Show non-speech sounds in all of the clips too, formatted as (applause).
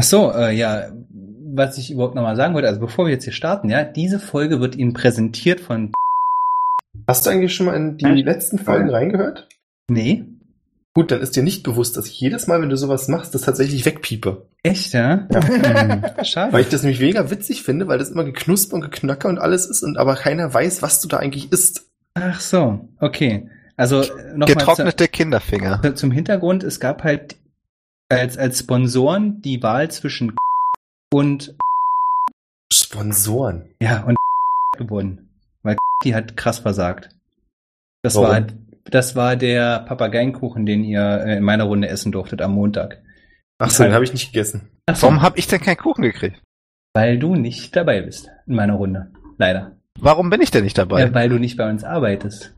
Ach so, äh, ja, was ich überhaupt nochmal sagen wollte, also bevor wir jetzt hier starten, ja, diese Folge wird Ihnen präsentiert von Hast du eigentlich schon mal in die Echt? letzten Folgen reingehört? Nee? Gut, dann ist dir nicht bewusst, dass ich jedes Mal, wenn du sowas machst, das tatsächlich wegpiepe. Echt, ja? Ja. (laughs) Hm, Schade. Weil ich das nämlich mega witzig finde, weil das immer geknusper und geknacker und alles ist und aber keiner weiß, was du da eigentlich isst. Ach so, okay. Also nochmal Getrocknete Kinderfinger. zu, zum Hintergrund, es gab halt als, als Sponsoren die Wahl zwischen und Sponsoren. ja und gewonnen. Weil die hat krass versagt. Das Warum? war das war der Papageienkuchen, den ihr äh, in meiner Runde essen durftet am Montag. Ach so, den habe ich nicht gegessen. So, Warum habe ich denn keinen Kuchen gekriegt? weil du nicht dabei bist in meiner Runde. Leider. Warum bin ich denn nicht dabei? Ja, weil du nicht bei uns arbeitest.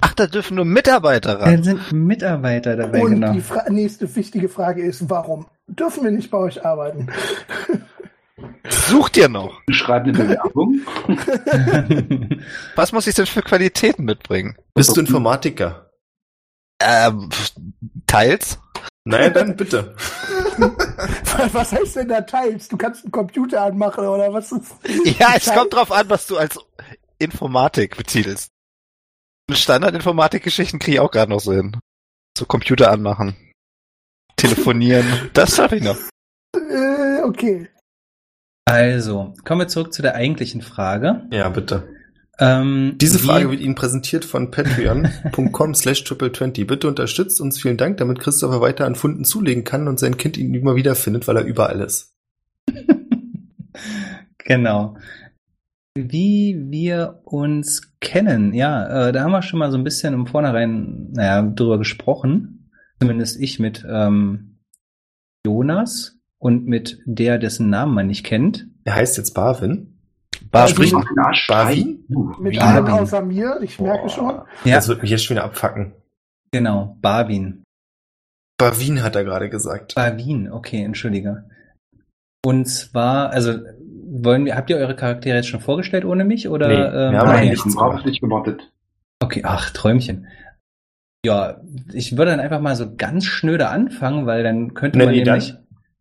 Ach, da dürfen nur Mitarbeiter ran. Da sind Mitarbeiter dabei, Und genau. die Fra nächste wichtige Frage ist, warum dürfen wir nicht bei euch arbeiten? Such dir noch. Schreib eine Bewerbung. Was muss ich denn für Qualitäten mitbringen? Bist du Informatiker? Ähm, teils? Naja, dann bitte. Was heißt denn da teils? Du kannst einen Computer anmachen oder was ist? Ja, es kommt drauf an, was du als Informatik betitelst. Standardinformatikgeschichten kriege ich auch gerade noch so hin. So Computer anmachen. Telefonieren. (laughs) Das schaffe ich noch. Äh, okay. Also, kommen wir zurück zu der eigentlichen Frage. Ja, bitte. Ähm, Diese wie- Frage wird Ihnen präsentiert von patreon.com (laughs) slash triple20. Bitte unterstützt uns. Vielen Dank, damit Christopher weiter an Funden zulegen kann und sein Kind ihn immer wieder findet, weil er überall ist. (laughs) genau. Wie wir uns kennen, ja, äh, da haben wir schon mal so ein bisschen im Vornherein, naja, drüber gesprochen. Zumindest ich mit ähm, Jonas und mit der, dessen Namen man nicht kennt. Er heißt jetzt Barwin. Barwin. Barwin? Uh, Mit allem außer mir, ich merke schon. Ja, Das wird mich jetzt schon wieder abfacken. genau, Barwin. Barwin hat er gerade gesagt. Barwin, okay, entschuldige. Und zwar, also wollen wir, habt ihr eure Charaktere jetzt schon vorgestellt ohne mich oder? Nee, wir ähm, haben ah, noch nee. nichts ich nicht gemottet? Okay, ach, Träumchen. Ja, ich würde dann einfach mal so ganz schnöde anfangen, weil dann könnte Nee, man nee, nämlich.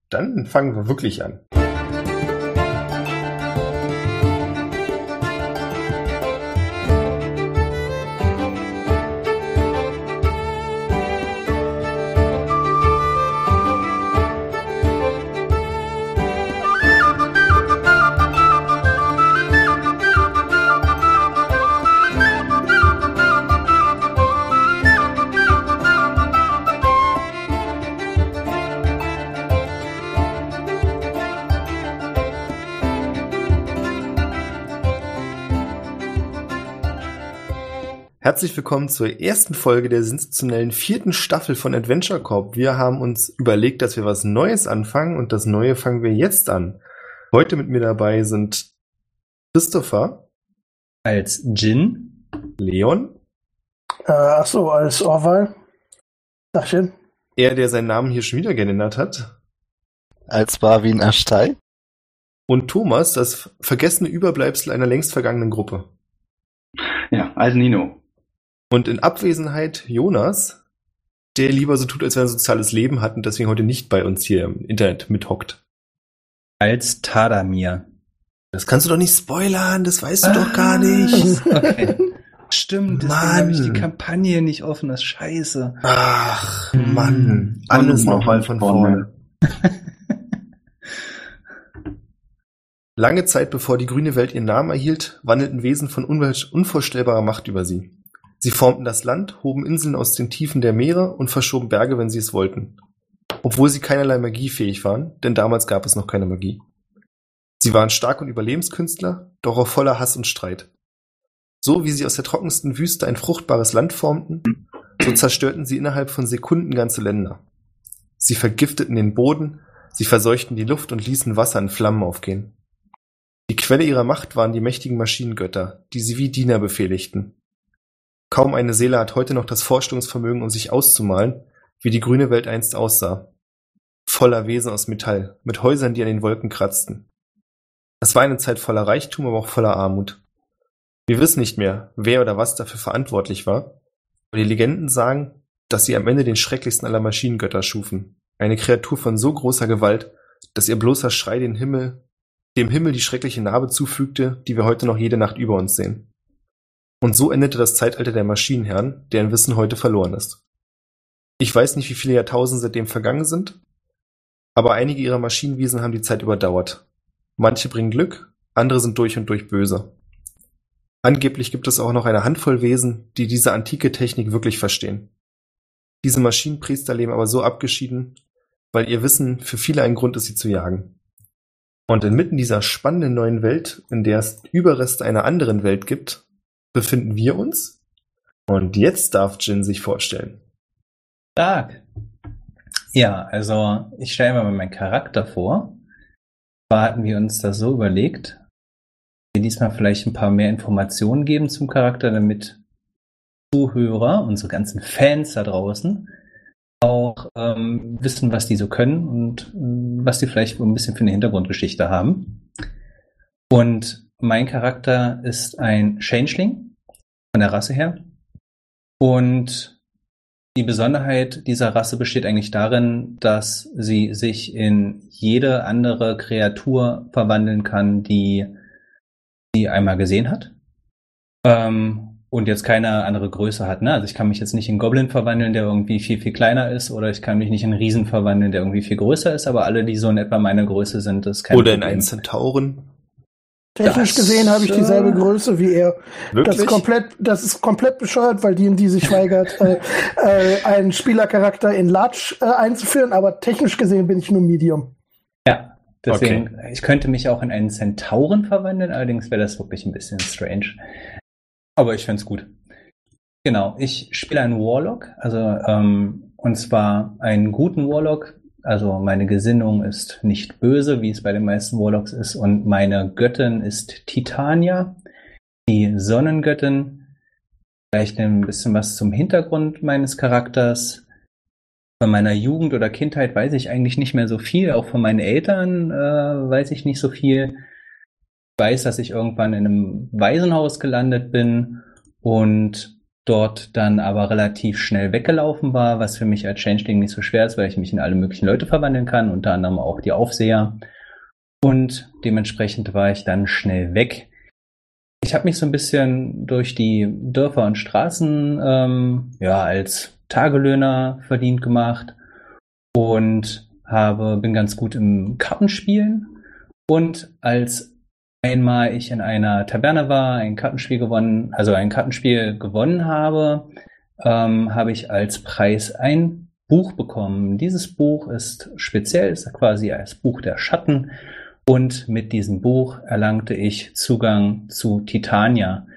dann, dann fangen wir wirklich an. Herzlich willkommen zur ersten Folge der sensationellen vierten Staffel von Adventure Corp. Wir haben uns überlegt, dass wir was Neues anfangen und das Neue fangen wir jetzt an. Heute mit mir dabei sind Christopher, Als Jin, Leon, Äh, ach so, als Orwell. Dachchen. er, der seinen Namen hier schon wieder geändert hat, Als Barwin Ashtay. und Thomas, das vergessene Überbleibsel einer längst vergangenen Gruppe. Ja, als Nino. Und in Abwesenheit Jonas, der lieber so tut, als wenn er ein soziales Leben hat und deswegen heute nicht bei uns hier im Internet mithockt. als Tadamir. Das kannst du doch nicht spoilern, das weißt du doch gar nicht. Okay. Stimmt, deswegen habe ich die. Kampagne nicht offen, das ist scheiße. Ach, Hm. Mann. Alles nochmal von vorne. (laughs) Lange Zeit bevor die grüne Welt ihren Namen erhielt, wandelten Wesen von unvorstellbarer Macht über sie. Sie formten das Land, hoben Inseln aus den Tiefen der Meere und verschoben Berge, wenn sie es wollten. Obwohl sie keinerlei Magie fähig waren, denn damals gab es noch keine Magie. Sie waren stark und Überlebenskünstler, doch auch voller Hass und Streit. So wie sie aus der trockensten Wüste ein fruchtbares Land formten, so zerstörten sie innerhalb von Sekunden ganze Länder. Sie vergifteten den Boden, sie verseuchten die Luft und ließen Wasser in Flammen aufgehen. Die Quelle ihrer Macht waren die mächtigen Maschinengötter, die sie wie Diener befehligten. Kaum eine Seele hat heute noch das Vorstellungsvermögen, um sich auszumalen, wie die grüne Welt einst aussah. Voller Wesen aus Metall, mit Häusern, die an den Wolken kratzten. Es war eine Zeit voller Reichtum, aber auch voller Armut. Wir wissen nicht mehr, wer oder was dafür verantwortlich war, aber die Legenden sagen, dass sie am Ende den schrecklichsten aller Maschinengötter schufen. Eine Kreatur von so großer Gewalt, dass ihr bloßer Schrei den Himmel, dem Himmel die schreckliche Narbe zufügte, die wir heute noch jede Nacht über uns sehen. Und so endete das Zeitalter der Maschinenherren, deren Wissen heute verloren ist. Ich weiß nicht, wie viele Jahrtausende seitdem vergangen sind, aber einige ihrer Maschinenwesen haben die Zeit überdauert. Manche bringen Glück, andere sind durch und durch böse. Angeblich gibt es auch noch eine Handvoll Wesen, die diese antike Technik wirklich verstehen. Diese Maschinenpriester leben aber so abgeschieden, weil ihr Wissen für viele ein Grund ist, sie zu jagen. Und inmitten dieser spannenden neuen Welt, in der es Überreste einer anderen Welt gibt, befinden wir uns. Und jetzt darf Jin sich vorstellen. Stark. Ja, also ich stelle mir mal meinen Charakter vor. Zwar hatten wir uns das so überlegt, wir diesmal vielleicht ein paar mehr Informationen geben zum Charakter, damit Zuhörer, unsere ganzen Fans da draußen, auch ähm, wissen, was die so können und ähm, was die vielleicht ein bisschen für eine Hintergrundgeschichte haben. Und mein Charakter ist ein Changeling von der Rasse her. Und die Besonderheit dieser Rasse besteht eigentlich darin, dass sie sich in jede andere Kreatur verwandeln kann, die sie einmal gesehen hat. Ähm, und jetzt keine andere Größe hat. Ne? Also ich kann mich jetzt nicht in Goblin verwandeln, der irgendwie viel, viel kleiner ist, oder ich kann mich nicht in Riesen verwandeln, der irgendwie viel größer ist, aber alle, die so in etwa meine Größe sind, das kein Oder in Problem. einen Zentauren. Technisch Das, gesehen habe ich dieselbe äh, Größe wie er. Das Wirklich? ist komplett, das ist komplett bescheuert, weil die, die sich weigert, äh, äh, einen Spielercharakter in Large äh, einzuführen, aber technisch gesehen bin ich nur Medium. Ja, deswegen, ich könnte mich auch in einen Zentauren verwandeln, allerdings wäre das wirklich ein bisschen strange. Aber ich find's gut. Genau, ich spiele einen Warlock, also ähm, und zwar einen guten Warlock. Also meine Gesinnung ist nicht böse, wie es bei den meisten Warlocks ist, und meine Göttin ist Titania, die Sonnengöttin. Vielleicht ein bisschen was zum Hintergrund meines Charakters. Von meiner Jugend oder Kindheit weiß ich eigentlich nicht mehr so viel. Auch von meinen Eltern äh, weiß ich nicht so viel. Ich weiß, dass ich irgendwann in einem Waisenhaus gelandet bin und dort dann aber relativ schnell weggelaufen war, was für mich als Changeling nicht so schwer ist, weil ich mich in alle möglichen Leute verwandeln kann, unter anderem auch die Aufseher. Und dementsprechend war ich dann schnell weg. Ich habe mich so ein bisschen durch die Dörfer und Straßen ähm, ja als Tagelöhner verdient gemacht und habe bin ganz gut im Kartenspielen und als einmal ich in einer Taverne war, ein Kartenspiel gewonnen, also ein Kartenspiel gewonnen habe, ähm, habe ich als Preis ein Buch bekommen. Dieses Buch ist speziell, ist quasi als Buch der Schatten und mit diesem Buch erlangte ich Zugang zu Titania.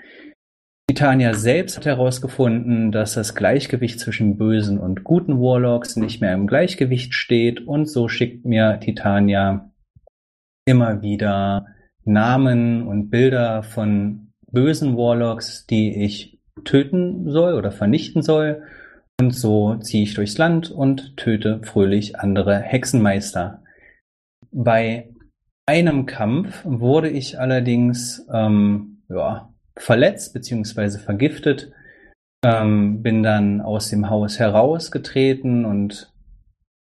Titania selbst hat herausgefunden, dass das Gleichgewicht zwischen bösen und guten Warlocks nicht mehr im Gleichgewicht steht und so schickt mir Titania immer wieder Namen und Bilder von bösen Warlocks, die ich töten soll oder vernichten soll. Und so ziehe ich durchs Land und töte fröhlich andere Hexenmeister. Bei einem Kampf wurde ich allerdings ähm, ja, verletzt beziehungsweise vergiftet, ähm, bin dann aus dem Haus herausgetreten und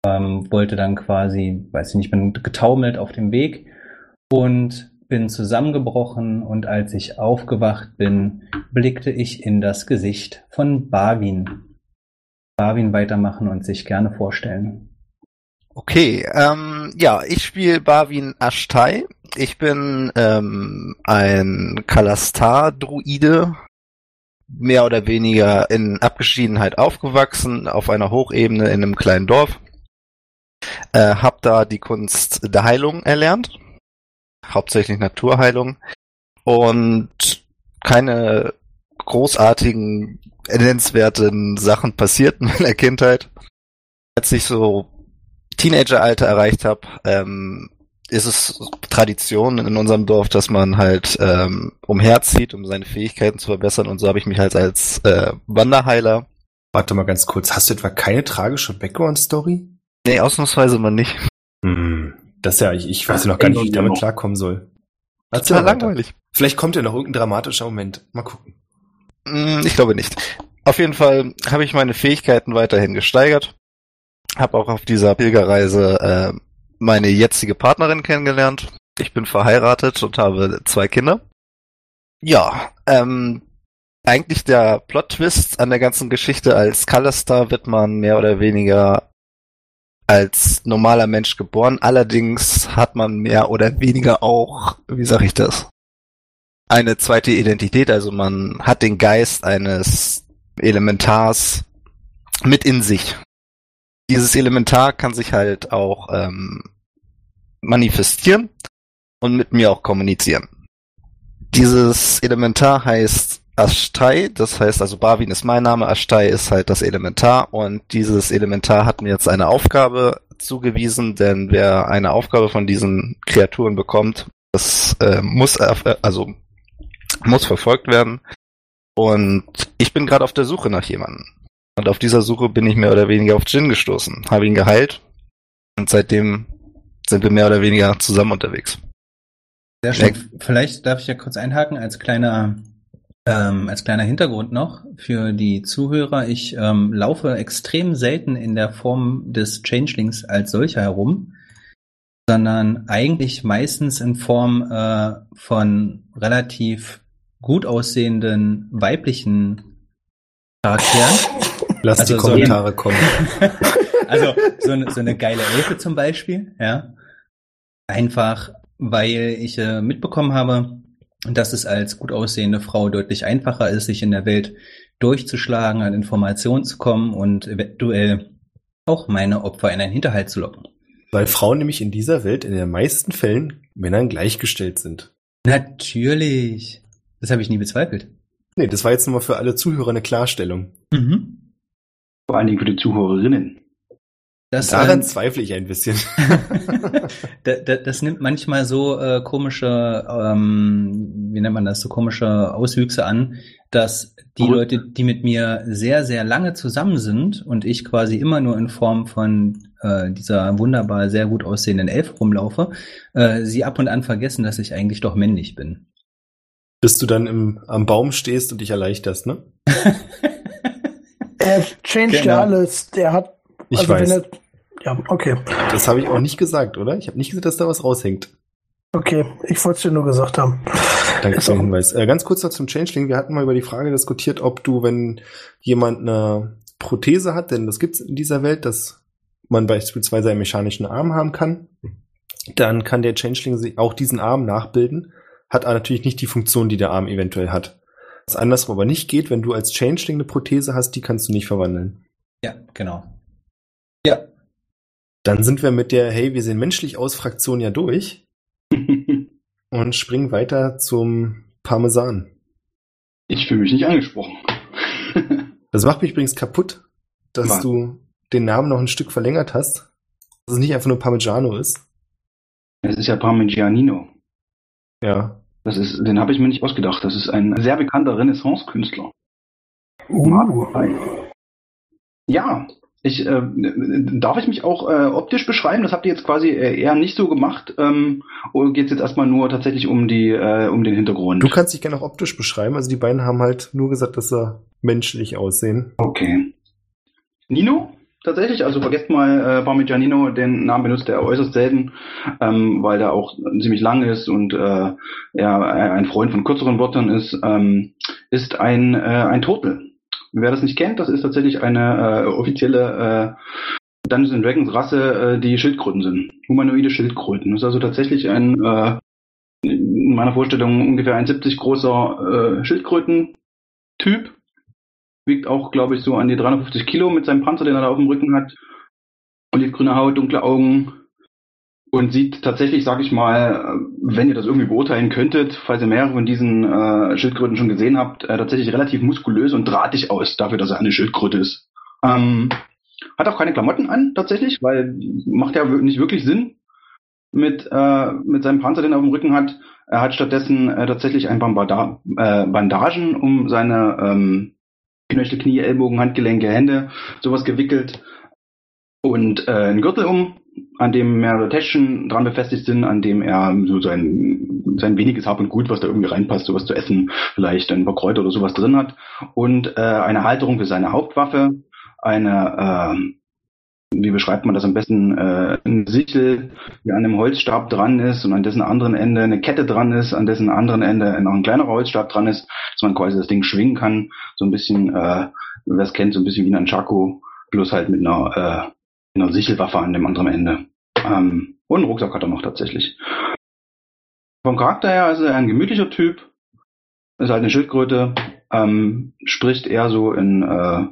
ähm, wollte dann quasi, weiß ich nicht, bin getaumelt auf dem Weg und bin zusammengebrochen und als ich aufgewacht bin, blickte ich in das Gesicht von Barwin. Barwin weitermachen und sich gerne vorstellen. Okay, ähm, ja, ich spiele Barwin Ashtai. Ich bin ähm, ein Kalastar-Druide, mehr oder weniger in Abgeschiedenheit aufgewachsen, auf einer Hochebene in einem kleinen Dorf. Äh, hab da die Kunst der Heilung erlernt, hauptsächlich Naturheilung und keine großartigen, nennenswerten Sachen passierten in meiner Kindheit. Als ich so Teenageralter erreicht habe, ähm, ist es Tradition in unserem Dorf, dass man halt ähm, umherzieht, um seine Fähigkeiten zu verbessern. Und so habe ich mich halt als äh, Wanderheiler. Warte mal ganz kurz, hast du etwa keine tragische Background-Story? Nee, ausnahmsweise mal nicht. Hm, das ist ja, ich, ich weiß ja noch gar nicht, wie ich damit klarkommen soll. Erzähl Total langweilig. Vielleicht kommt ja noch irgendein dramatischer Moment. Mal gucken. Mm, Ich glaube nicht. Auf jeden Fall habe ich meine Fähigkeiten weiterhin gesteigert. Habe auch auf dieser Pilgerreise äh, meine jetzige Partnerin kennengelernt. Ich bin verheiratet und habe zwei Kinder. Ja, ähm, eigentlich der Plot-Twist an der ganzen Geschichte als Color wird man mehr oder weniger als normaler Mensch geboren. Allerdings hat man mehr oder weniger auch, wie sag ich das, eine zweite Identität. Also man hat den Geist eines Elementars mit in sich. Dieses Elementar kann sich halt auch ähm, manifestieren und mit mir auch kommunizieren. Dieses Elementar heißt Ashtai, das heißt also Barwin ist mein Name, Ashtai ist halt das Elementar und dieses Elementar hat mir jetzt eine Aufgabe zugewiesen, denn wer eine Aufgabe von diesen Kreaturen bekommt, das äh, muss äh, also muss verfolgt werden und ich bin gerade auf der Suche nach jemandem. Und auf dieser Suche bin ich mehr oder weniger auf Jin gestoßen, habe ihn geheilt und seitdem sind wir mehr oder weniger zusammen unterwegs. Sehr schön. Vielleicht darf ich ja kurz einhaken als kleiner ähm, als kleiner Hintergrund noch für die Zuhörer, ich ähm, laufe extrem selten in der Form des Changelings als solcher herum, sondern eigentlich meistens in Form äh, von relativ gut aussehenden weiblichen Charakteren. Lass Also die so Kommentare ein- kommen. (laughs) also so eine, so eine geile Elfe zum Beispiel, ja. Einfach, weil ich äh, mitbekommen habe, dass es als gut aussehende Frau deutlich einfacher ist, sich in der Welt durchzuschlagen, an Informationen zu kommen und eventuell auch meine Opfer in einen Hinterhalt zu locken. Weil Frauen nämlich in dieser Welt in den meisten Fällen Männern gleichgestellt sind. Natürlich. Das habe ich nie bezweifelt. Nee, das war jetzt nochmal für alle Zuhörer eine Klarstellung. Mhm. Vor allen Dingen für die Zuhörerinnen. Das, Daran ähm, zweifle ich ein bisschen. (laughs) da, da, das nimmt manchmal so äh, komische, ähm, wie nennt man das, so komische Auswüchse an, dass die Gut. Leute, die mit mir sehr, sehr lange zusammen sind und ich quasi immer nur in Form von äh, dieser wunderbar sehr gut aussehenden Elf rumlaufe, äh, sie ab und an vergessen, dass ich eigentlich doch männlich bin. Bis du dann im, am Baum stehst und dich erleichterst, ne? (laughs) Er changed Genau. ja alles. Der hat. Ich also weiß. Wenn er, ja, okay. Das habe ich auch nicht gesagt, oder? Ich habe nicht gesagt, dass da was raushängt. Okay, ich wollte es dir nur gesagt haben. Danke Ist für den Hinweis. Äh, ganz kurz noch zum Changeling. Wir hatten mal über die Frage diskutiert, ob du, wenn jemand eine Prothese hat, denn das gibt es in dieser Welt, dass man beispielsweise einen mechanischen Arm haben kann, dann kann der Changeling sich auch diesen Arm nachbilden, hat aber natürlich nicht die Funktion, die der Arm eventuell hat. Was andersrum aber nicht geht, wenn du als Changeling eine Prothese hast, die kannst du nicht verwandeln. Ja, genau. Ja, Dann sind wir mit der Hey, wir sehen menschlich aus Fraktion ja durch (laughs) und springen weiter zum Parmesan. Ich fühle mich nicht angesprochen. (laughs) Das macht mich übrigens kaputt, dass Was? du den Namen noch ein Stück verlängert hast. Dass es nicht einfach nur Parmigiano ist. Es ist ja Parmigianino. Ja. Das ist, den habe ich mir nicht ausgedacht. Das ist ein sehr bekannter Renaissance-Künstler. Uh, Ja, ich äh, darf ich mich auch äh, optisch beschreiben? Das habt ihr jetzt quasi äh, eher nicht so gemacht. Ähm, oder geht es jetzt erstmal nur tatsächlich um die äh, um den Hintergrund? Du kannst dich gerne auch optisch beschreiben. Also die beiden haben halt nur gesagt, dass sie menschlich aussehen. Okay. Nino? Tatsächlich, also vergesst mal äh, Parmigianino, den Namen benutzt er äußerst selten, ähm, weil der auch ziemlich lang ist und äh, er ein Freund von kürzeren Wörtern ist, ähm, ist ein, äh, ein Turtle. Wer das nicht kennt, das ist tatsächlich eine äh, offizielle äh, Dungeons Dragons Rasse, äh, die Schildkröten sind. Humanoide Schildkröten. Das ist also tatsächlich ein, äh, in meiner Vorstellung ungefähr ein 70 großer äh, Schildkröten-Typ. Wiegt auch, glaube ich, so an die 350 Kilo mit seinem Panzer, den er da auf dem Rücken hat. Olivgrüne Haut, dunkle Augen. Und sieht tatsächlich, sag ich mal, wenn ihr das irgendwie beurteilen könntet, falls ihr mehrere von diesen äh, Schildkröten schon gesehen habt, äh, tatsächlich relativ muskulös und drahtig aus, dafür, dass er eine Schildkröte ist. Ähm, hat auch keine Klamotten an, tatsächlich, weil macht ja nicht wirklich Sinn mit, äh, mit seinem Panzer, den er auf dem Rücken hat. Er hat stattdessen äh, tatsächlich ein paar Banda äh, Bandagen um seine ähm, Knöchel, Knie, Ellbogen, Handgelenke, Hände, sowas gewickelt und äh, einen Gürtel um, an dem mehrere Täschchen dran befestigt sind, an dem er so sein, sein weniges Hab und Gut, was da irgendwie reinpasst, sowas zu essen, vielleicht ein paar Kräuter oder sowas drin hat. Und äh, eine Halterung für seine Hauptwaffe, eine, äh, wie beschreibt man das am besten, äh, ein Sichel, die an einem Holzstab dran ist und an dessen anderen Ende eine Kette dran ist, an dessen anderen Ende noch ein kleinerer Holzstab dran ist, dass man quasi das Ding schwingen kann, so ein bisschen, äh, wer es kennt, so ein bisschen wie ein Chaco, bloß halt mit einer, äh, einer Sichelwaffe an dem anderen Ende. Ähm, und einen Rucksack hat er noch tatsächlich. Vom Charakter her ist er ein gemütlicher Typ, ist halt eine Schildkröte, ähm, spricht eher so in, äh,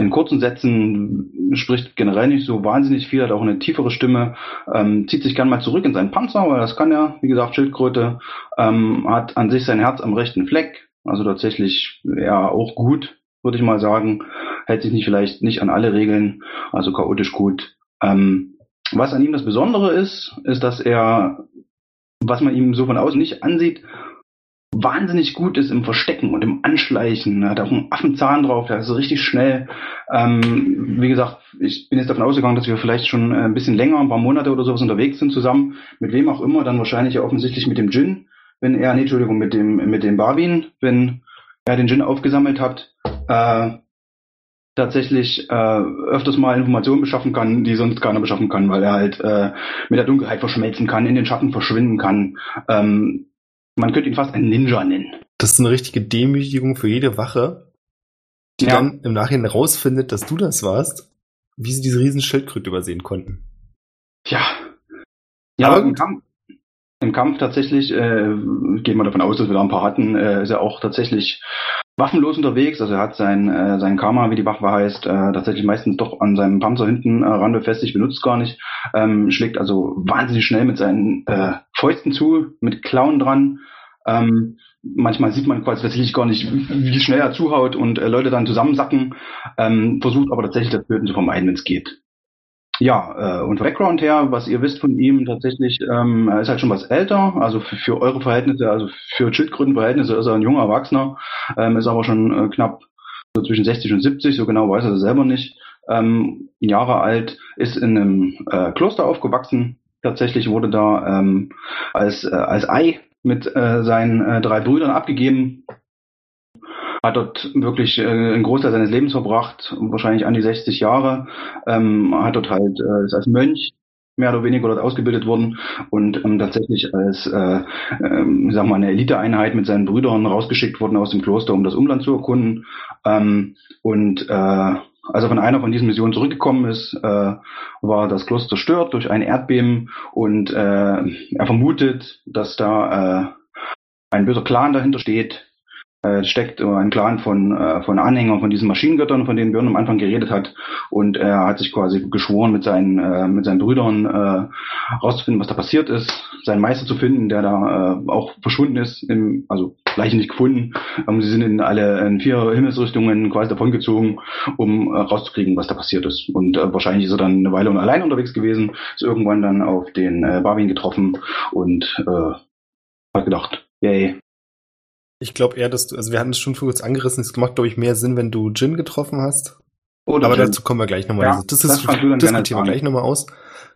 in kurzen Sätzen, spricht generell nicht so wahnsinnig viel, hat auch eine tiefere Stimme, ähm, zieht sich gern mal zurück in seinen Panzer, weil das kann er, wie gesagt, Schildkröte, ähm, hat an sich sein Herz am rechten Fleck, also tatsächlich ja auch gut, würde ich mal sagen, hält sich nicht vielleicht nicht an alle Regeln, also chaotisch gut. Ähm, was an ihm das Besondere ist, ist, dass er, was man ihm so von außen nicht ansieht, wahnsinnig gut ist im Verstecken und im Anschleichen. Er hat auch einen Affenzahn drauf, der ist richtig schnell. Ähm, wie gesagt, ich bin jetzt davon ausgegangen, dass wir vielleicht schon ein bisschen länger, ein paar Monate oder sowas unterwegs sind zusammen. Mit wem auch immer, dann wahrscheinlich ja offensichtlich mit dem Gin, wenn er, nee, Entschuldigung, mit dem, mit dem Barwin, wenn er den Gin aufgesammelt hat. Äh, tatsächlich äh, öfters mal Informationen beschaffen kann, die sonst keiner beschaffen kann, weil er halt äh, mit der Dunkelheit verschmelzen kann, in den Schatten verschwinden kann. Ähm, man könnte ihn fast einen Ninja nennen. Das ist eine richtige Demütigung für jede Wache, die Ja. dann im Nachhinein rausfindet, dass du das warst, wie sie diese riesen Schildkröte übersehen konnten. Ja. Ja, Aber im. Kampf, im Kampf tatsächlich, äh, gehen wir davon aus, dass wir da ein paar hatten, äh, ist er auch tatsächlich waffenlos unterwegs. Also er hat sein, äh, sein Karma, wie die Waffe heißt, äh, tatsächlich meistens doch an seinem Panzer hinten äh, ran befestigt, benutzt gar nicht. Ähm, schlägt also wahnsinnig schnell mit seinen äh, Fäusten zu, mit Klauen dran. Ähm, manchmal sieht man quasi tatsächlich gar nicht, wie schnell er zuhaut und äh, Leute dann zusammensacken. Ähm, versucht aber tatsächlich das Töten zu vermeiden, wenn es geht. Ja, äh, und Background her, was ihr wisst von ihm tatsächlich, ähm, er ist halt schon was älter, also für, für eure Verhältnisse, also für Schildkrötenverhältnisse ist er ein junger Erwachsener, ähm, ist aber schon äh, knapp so zwischen 60 und 70, so genau weiß er das selber nicht, ähm, Jahre alt, ist in einem äh, Kloster aufgewachsen, tatsächlich wurde da ähm, als, äh, als Ei mit äh, seinen äh, drei Brüdern abgegeben, hat dort wirklich äh, einen Großteil seines Lebens verbracht, wahrscheinlich an die 60 Jahre, ähm, hat dort halt äh, ist als Mönch mehr oder weniger dort ausgebildet worden und ähm, tatsächlich als äh, ähm, sag mal eine Eliteeinheit mit seinen Brüdern rausgeschickt worden aus dem Kloster, um das Umland zu erkunden. Ähm, und äh, als er von einer von diesen Missionen zurückgekommen ist, äh, war das Kloster zerstört durch ein Erdbeben und äh, er vermutet, dass da äh, ein böser Clan dahinter steht, äh, steckt äh, ein Clan von, äh, von Anhängern von diesen Maschinengöttern, von denen Björn am Anfang geredet hat. Und er hat sich quasi geschworen, mit seinen, äh, mit seinen Brüdern äh, rauszufinden, was da passiert ist, seinen Meister zu finden, der da äh, auch verschwunden ist, im, also Leiche nicht gefunden. Ähm, sie sind in alle in vier Himmelsrichtungen quasi davongezogen, um äh, rauszukriegen, was da passiert ist. Und äh, wahrscheinlich ist er dann eine Weile allein unterwegs gewesen, ist irgendwann dann auf den äh, Barwin getroffen und äh, hat gedacht, yay, Ich glaube eher, dass du, also wir hatten es schon kurz angerissen, es macht, glaube ich, mehr Sinn, wenn du Jin getroffen hast. Oder Aber Jin. dazu kommen wir gleich nochmal. Ja, Also das das ist, diskutieren wir gleich nochmal aus.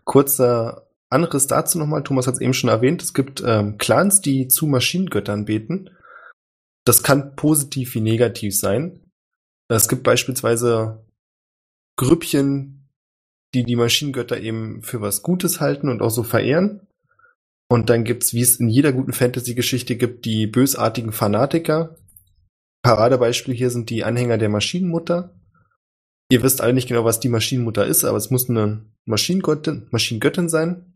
Kurzer Anriss dazu nochmal. Thomas hat es eben schon erwähnt. Es gibt ähm, Clans, die zu Maschinengöttern beten. Das kann positiv wie negativ sein. Es gibt beispielsweise Grüppchen, die die Maschinengötter eben für was Gutes halten und auch so verehren. Und dann gibt's, wie es in jeder guten Fantasy-Geschichte gibt, die bösartigen Fanatiker. Paradebeispiel hier sind die Anhänger der Maschinenmutter. Ihr wisst alle nicht genau, was die Maschinenmutter ist, aber es muss eine Maschinengöttin, Maschinengöttin sein.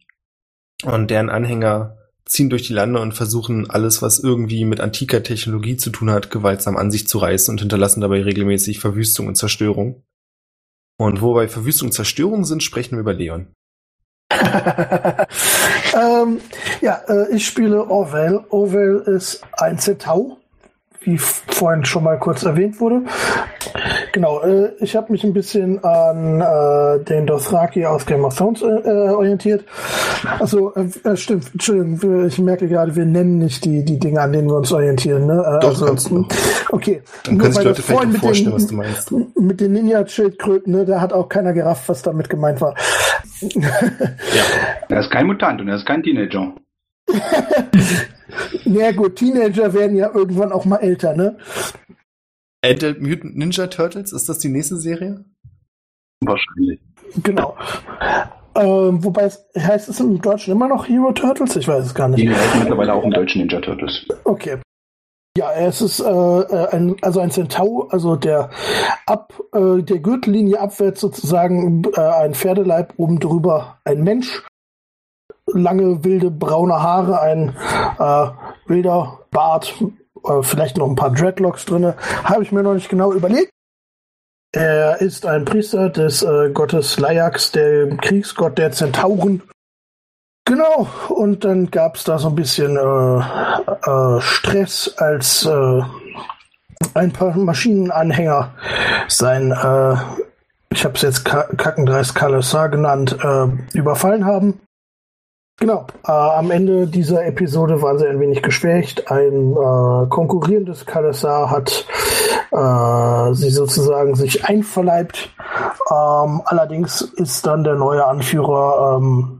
Und deren Anhänger ziehen durch die Lande und versuchen alles, was irgendwie mit antiker Technologie zu tun hat, gewaltsam an sich zu reißen und hinterlassen dabei regelmäßig Verwüstung und Zerstörung. Und wo bei Verwüstung und Zerstörung sind, sprechen wir über Leon. (laughs) ähm, ja, äh, ich spiele Orwell. Orwell ist ein Zetau, wie vorhin schon mal kurz erwähnt wurde. Genau, äh, ich habe mich ein bisschen an äh, den Dothraki aus Game of Thrones äh, äh, orientiert. Also äh, stimmt, Entschuldigung, ich merke gerade, wir nennen nicht die, die Dinge, an denen wir uns orientieren. Ne? Doch, also, kannst du. Okay. Dann können sich Leute das vielleicht vorstellen, den- was du meinst. Mit den Ninja-Schildkröten, ne, da hat auch keiner gerafft, was damit gemeint war. Er ist kein Mutant und er ist kein Teenager. (laughs) Na gut, Teenager werden ja irgendwann auch mal älter, ne? Adult Mutant Ninja Turtles, ist das die nächste Serie? Wahrscheinlich. Genau. Ähm, wobei es heißt es im Deutschen immer noch Hero Turtles? Ich weiß es gar nicht. Die heißen mittlerweile auch im deutschen Ninja Turtles. Okay. Ja, es ist äh, äh, ein, also ein Centaur, also der ab äh, der Gürtellinie abwärts sozusagen äh, ein Pferdeleib oben drüber ein Mensch, lange wilde braune Haare, ein äh, wilder Bart, äh, vielleicht noch ein paar Dreadlocks drinne, habe ich mir noch nicht genau überlegt. Er ist ein Priester des äh, Gottes Laiax, dem Kriegsgott der Zentauren. Genau, und dann gab es da so ein bisschen äh, äh, Stress, als äh, ein paar Maschinenanhänger sein, äh, ich habe es jetzt Ka Kackendreist Kalasar genannt, äh, überfallen haben. Genau, äh, am Ende dieser Episode waren sie ein wenig geschwächt. Ein äh, konkurrierendes Kalasar hat äh, sie sozusagen sich einverleibt. Ähm, allerdings ist dann der neue Anführer ähm,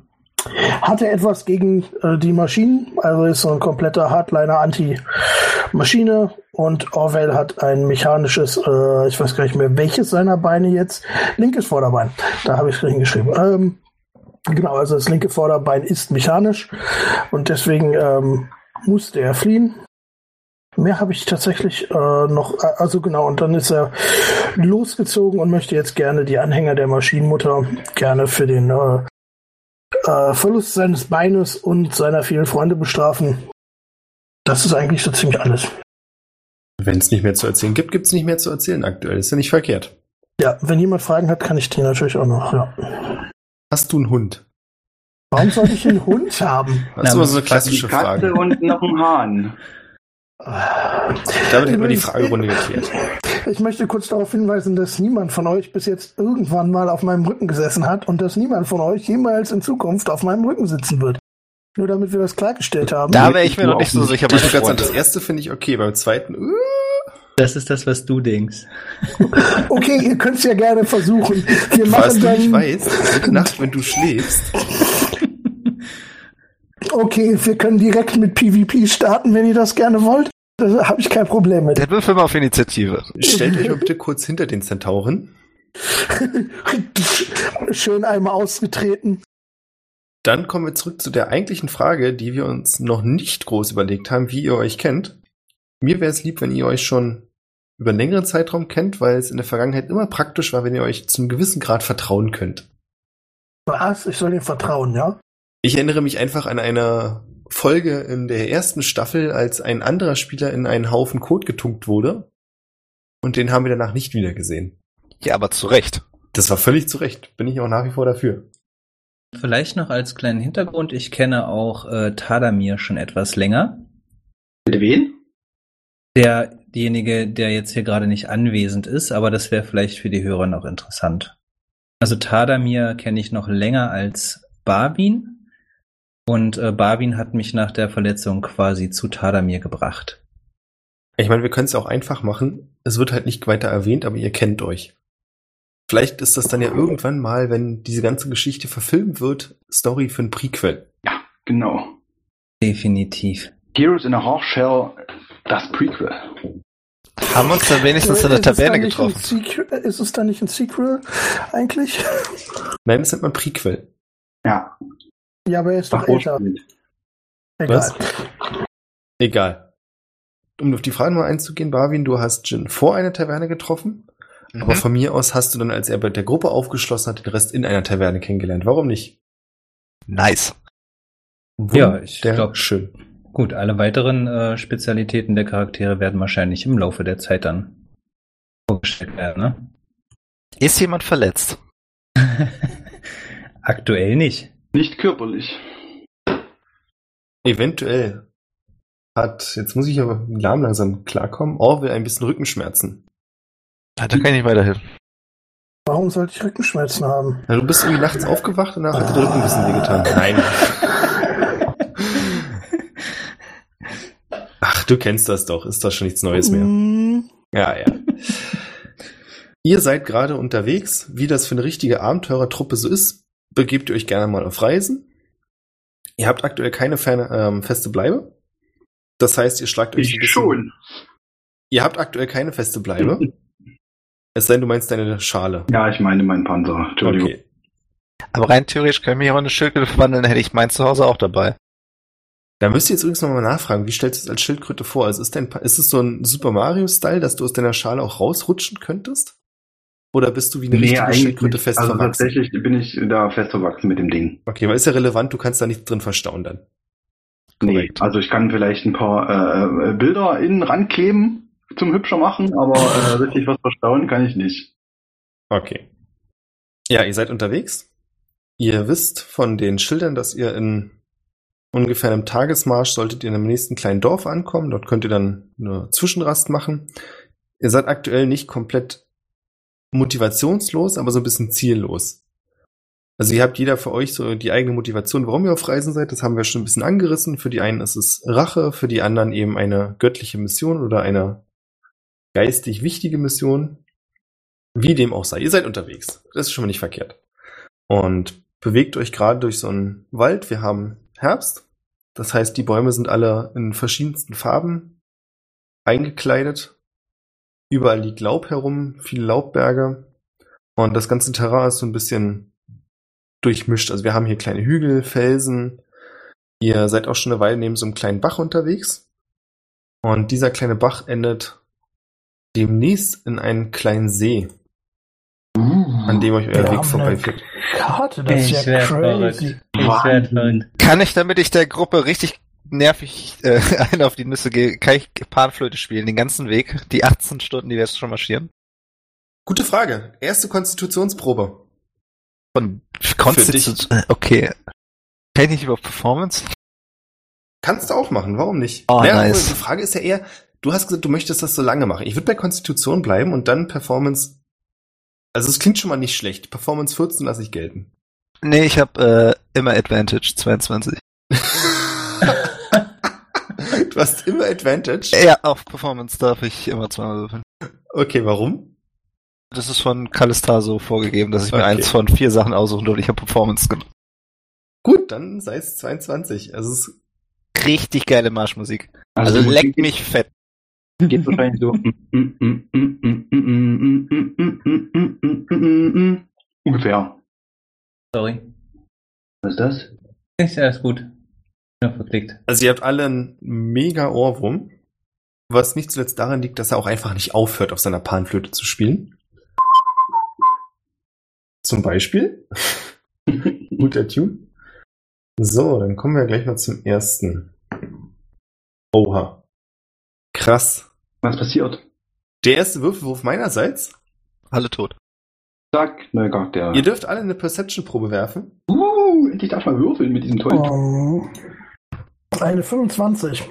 hatte etwas gegen äh, die Maschinen, also ist so ein kompletter Hardliner Anti-Maschine und Orwell hat ein mechanisches, äh, ich weiß gar nicht mehr welches seiner Beine jetzt, linkes Vorderbein, da habe ich es hingeschrieben. Ähm, genau, also das linke Vorderbein ist mechanisch. Und deswegen ähm, musste er fliehen. Mehr habe ich tatsächlich äh, noch, äh, also genau, und dann ist er losgezogen und möchte jetzt gerne die Anhänger der Maschinenmutter gerne für den äh, Verlust seines Beines und seiner vielen Freunde bestrafen. Das ist eigentlich so ziemlich alles. Wenn es nicht mehr zu erzählen gibt, gibt es nicht mehr zu erzählen aktuell. Ist ja nicht verkehrt. Ja, wenn jemand Fragen hat, kann ich die natürlich auch noch, ja. Hast du einen Hund? Warum sollte ich einen Hund haben? Das ist immer so eine klassische Die Katze Frage. und noch ein Hahn. Damit hätten wir die Fragerunde geklärt. Ich möchte kurz darauf hinweisen, dass niemand von euch bis jetzt irgendwann mal auf meinem Rücken gesessen hat und dass niemand von euch jemals in Zukunft auf meinem Rücken sitzen wird. Nur damit wir das klargestellt haben. Da wäre ich mir noch nicht so sicher, Ich gerade sagen, das erste finde ich okay, beim zweiten, uh, Das ist das, was du denkst. (laughs) Okay, ihr könnt es ja gerne versuchen. Wir was machen du nicht dann. weißt, Nacht, wenn du schläfst, Okay, wir können direkt mit PvP starten, wenn ihr das gerne wollt. Da habe ich kein Problem mit. Der Würfel mal auf Initiative. stellt (laughs) euch mal bitte kurz hinter den Zentauren. (laughs) Schön einmal ausgetreten. Dann kommen wir zurück zu der eigentlichen Frage, die wir uns noch nicht groß überlegt haben, wie ihr euch kennt. Mir wäre es lieb, wenn ihr euch schon über einen längeren Zeitraum kennt, weil es in der Vergangenheit immer praktisch war, wenn ihr euch zum gewissen Grad vertrauen könnt. Was? Ich soll ihm vertrauen, ja? Ich erinnere mich einfach an eine Folge in der ersten Staffel, als ein anderer Spieler in einen Haufen Code getunkt wurde. Und den haben wir danach nicht wieder gesehen. Ja, aber zu Recht. Das war völlig zu Recht. Bin ich auch nach wie vor dafür. Vielleicht noch als kleinen Hintergrund, ich kenne auch äh, Tadamir schon etwas länger. Mit wen? Derjenige, der jetzt hier gerade nicht anwesend ist, aber das wäre vielleicht für die Hörer noch interessant. Also Tadamir kenne ich noch länger als Barwin und äh, Barwin hat mich nach der Verletzung quasi zu Tadamir gebracht. Ich meine, wir können es auch einfach machen. Es wird halt nicht weiter erwähnt, aber ihr kennt euch. Vielleicht ist das dann ja irgendwann mal, wenn diese ganze Geschichte verfilmt wird, Story für ein Prequel. Ja, genau. Definitiv. Heroes in a Shell, das Prequel. Haben wir uns dann wenigstens in der Ist es Taverne dann nicht ein getroffen? Sequel- Ist es dann nicht ein Sequel eigentlich? Nein, das nennt man Prequel. Ja. Ja, aber er ist doch Ach, älter. Egal. Was? Egal. Um auf die Frage nur einzugehen, Barwin, du hast Jin vor einer Taverne getroffen, aber Mhm. von mir aus hast du dann, als er bei der Gruppe aufgeschlossen hat, den Rest in einer Taverne kennengelernt. Warum nicht? Nice. Ja, ich Der glaub- schön. Gut, alle weiteren äh, Spezialitäten der Charaktere werden wahrscheinlich im Laufe der Zeit dann vorgestellt werden, ne? Ist jemand verletzt? (laughs) Aktuell nicht. Nicht körperlich. Eventuell hat, jetzt muss ich aber mit Namen langsam klarkommen, Orwell ein bisschen Rückenschmerzen. Ja, da kann ich nicht weiterhelfen. Warum sollte ich Rückenschmerzen haben? Ja, du bist irgendwie nachts aufgewacht und danach hat dir der Rücken ein bisschen wehgetan. Nein. (laughs) Ach, du kennst das doch. Ist doch schon nichts Neues mehr. Mm, Ja, ja. ihr seid gerade unterwegs. Wie das für eine richtige Abenteurertruppe so ist, begebt ihr euch gerne mal auf Reisen. Ihr habt aktuell keine ferne, ähm, feste Bleibe. Das heißt, ihr schlagt euch Ich bisschen- schon. Ihr habt aktuell keine feste Bleibe. (laughs) Es sei denn, du meinst deine Schale. Ja, ich meine meinen Panzer. Entschuldigung. Okay. Aber rein theoretisch kann ich mich auch in eine Schildkröte verwandeln, dann hätte ich mein Zuhause auch dabei. Da müsst ihr jetzt übrigens nochmal nachfragen, wie stellst du es als Schildkröte vor? Also ist, dein, ist es so ein Super Mario-Style, dass du aus deiner Schale auch rausrutschen könntest? Oder bist du wie eine richtige eigentlich Schildkröte fest also verwachsen? tatsächlich bin ich da fest verwachsen mit dem Ding. Okay, weil ist ja relevant, du kannst da nichts drin verstauen dann. Nee, Korrekt. also ich kann vielleicht ein paar äh, Bilder innen rankleben zum hübscher machen, aber äh, (laughs) richtig was verstauen kann ich nicht. Okay. Ja, ihr seid unterwegs. Ihr wisst von den Schildern, dass ihr in ungefähr einem Tagesmarsch solltet ihr in einem nächsten kleinen Dorf ankommen. Dort könnt ihr dann eine Zwischenrast machen. Ihr seid aktuell nicht komplett motivationslos, aber so ein bisschen ziellos. Also ihr habt jeder für euch so die eigene Motivation, warum ihr auf Reisen seid. Das haben wir schon ein bisschen angerissen. Für die einen ist es Rache, für die anderen eben eine göttliche Mission oder eine geistig wichtige Mission. Wie dem auch sei. Ihr seid unterwegs. Das ist schon mal nicht verkehrt. Und bewegt euch gerade durch so einen Wald. Wir haben Herbst. Das heißt, die Bäume sind alle in verschiedensten Farben eingekleidet. Überall liegt Laub herum, viele Laubberge. Und das ganze Terrain ist so ein bisschen durchmischt. Also wir haben hier kleine Hügel, Felsen. Ihr seid auch schon eine Weile neben so einem kleinen Bach unterwegs. Und dieser kleine Bach endet demnächst in einen kleinen See, an dem euch euer Wir Weg haben vorbeifährt. Karte, das ist ja crazy. verrückt. Ich verrückt. Kann ich, damit ich der Gruppe richtig nervig äh, (laughs) einen auf die Nüsse gehe, kann ich Panflöte spielen, den ganzen Weg, die 18 Stunden, die wir jetzt schon marschieren? Gute Frage. Erste Konstitutionsprobe. Von Konstitution. Okay. Kann ich nicht über Performance? Kannst du auch machen, warum nicht? Oh, Naja, nice. Die Frage ist ja eher, du hast gesagt, du möchtest das so lange machen. Ich würde bei Konstitution bleiben und dann Performance. Also es klingt schon mal nicht schlecht. Performance 14 lasse ich gelten. Nee, ich habe äh, immer Advantage 22. (laughs) du hast immer Advantage. Ja, auf Performance darf ich immer zweimal würfeln. Okay, warum? Das ist von Kalistar so vorgegeben, dass ich mir Okay. eins von vier Sachen aussuchen durfte. Ich habe Performance genommen. Gut, dann sei es 22. Also es Richtig geile Marschmusik. Also, leckt Musik mich fett. Geht wahrscheinlich so. Ungefähr. Sorry. Was ist das? Ist alles gut. Ja, verklickt. Also ihr habt alle einen mega Ohrwurm, was nicht zuletzt daran liegt, dass er auch einfach nicht aufhört, auf seiner Panflöte zu spielen. Zum Beispiel. (laughs) Guter Tune. So, dann kommen wir gleich mal zum ersten. Oha. Krass. Was passiert? Der erste Würfelwurf meinerseits. Alle tot. Zack, neuer Charakter. Ihr dürft alle eine Perception-Probe werfen. Uh, endlich darf man würfeln mit diesem tollen Ähm, eine 25.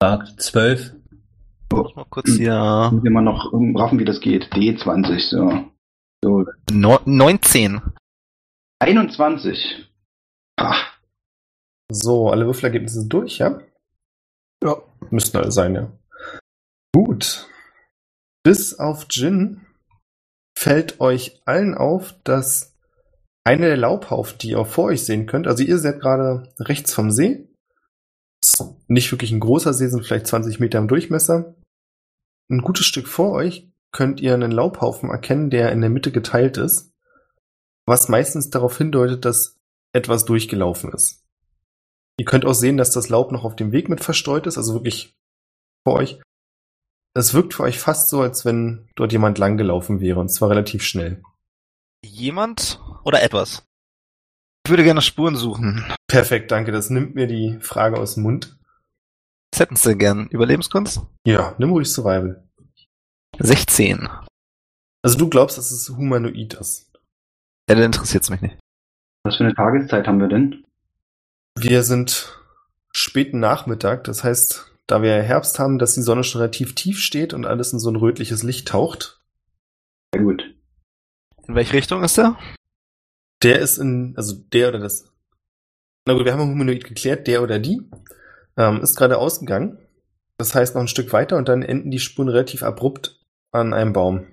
Sagt 12. Muss mal kurz hier. Muss immer noch ähm, raffen, wie das geht. D20, so. So, No 19. 21. Ach, So, alle Würfelergebnisse sind durch, ja? Ja. Müssten alle sein, ja. Gut. Bis auf Jin fällt euch allen auf, dass eine der Laubhaufen, die ihr auch vor euch sehen könnt, also ihr seid gerade rechts vom See. Nicht wirklich ein großer See, sind vielleicht 20 Meter im Durchmesser. Ein gutes Stück vor euch könnt ihr einen Laubhaufen erkennen, der in der Mitte geteilt ist, was meistens darauf hindeutet, dass etwas durchgelaufen ist. Ihr könnt auch sehen, dass das Laub noch auf dem Weg mit verstreut ist, also wirklich vor euch. Es wirkt für euch fast so, als wenn dort jemand langgelaufen wäre, und zwar relativ schnell. Jemand oder etwas? Ich würde gerne Spuren suchen. Perfekt, danke. Das nimmt mir die Frage aus dem Mund. Was hätten Sie gern? Überlebenskunst? Ja, nimm ruhig Survival. 16. Also du glaubst, dass es humanoid ist. Ja, dann interessiert's mich nicht. was für eine Tageszeit haben wir denn? Wir sind späten Nachmittag, das heißt, da wir Herbst haben, dass die Sonne schon relativ tief steht und alles in so ein rötliches Licht taucht. Sehr gut. In welche Richtung ist der? Der ist in, also der oder das. Na gut, wir haben humanoid geklärt, der oder die ähm, ist gerade ausgegangen. Das heißt noch ein Stück weiter und dann enden die Spuren relativ abrupt an einem Baum.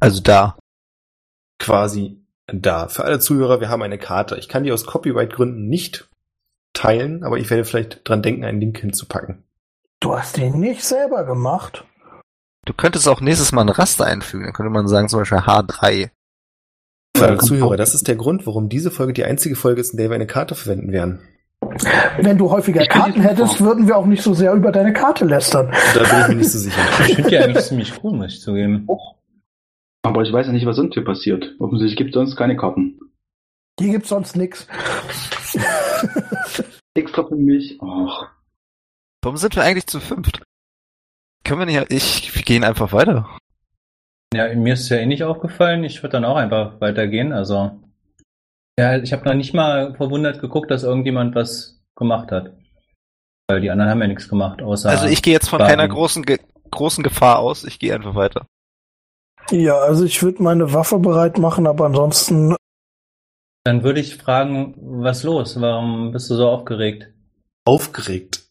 Also da. Quasi da. Für alle Zuhörer, wir haben eine Karte. Ich kann die aus Copyright-Gründen nicht teilen, aber ich werde vielleicht dran denken, einen Link hinzupacken. Du hast den nicht selber gemacht. Du könntest auch nächstes Mal ein Raster einfügen. Dann könnte man sagen zum Beispiel H3. Für alle Ja, kommt Zuhörer, das ist der Grund, warum diese Folge die einzige Folge ist, in der wir eine Karte verwenden werden. Wenn du häufiger Karten hättest, würden wir auch nicht so sehr über deine Karte lästern. Da bin ich mir nicht so sicher. (laughs) Ich finde die eigentlich ziemlich cool, muss ich zugeben. Aber ich weiß ja nicht, was sonst hier passiert. Offensichtlich gibt es sonst keine Karten. Hier gibt's sonst nix. Extra für mich. Ach, Warum sind wir eigentlich zu fünft? Können wir nicht, ich, wir gehen einfach weiter. Ja, mir ist ja eh nicht aufgefallen. Ich würde dann auch einfach weitergehen. Also, ja, ich habe noch nicht mal verwundert geguckt, dass irgendjemand was gemacht hat. Weil die anderen haben ja nichts gemacht, außer. Also ich gehe jetzt von keiner großen, Ge großen Gefahr aus. Ich gehe einfach weiter. Ja, also ich würde meine Waffe bereit machen, aber ansonsten, Dann würde ich fragen, was los? Warum bist du so aufgeregt? Aufgeregt.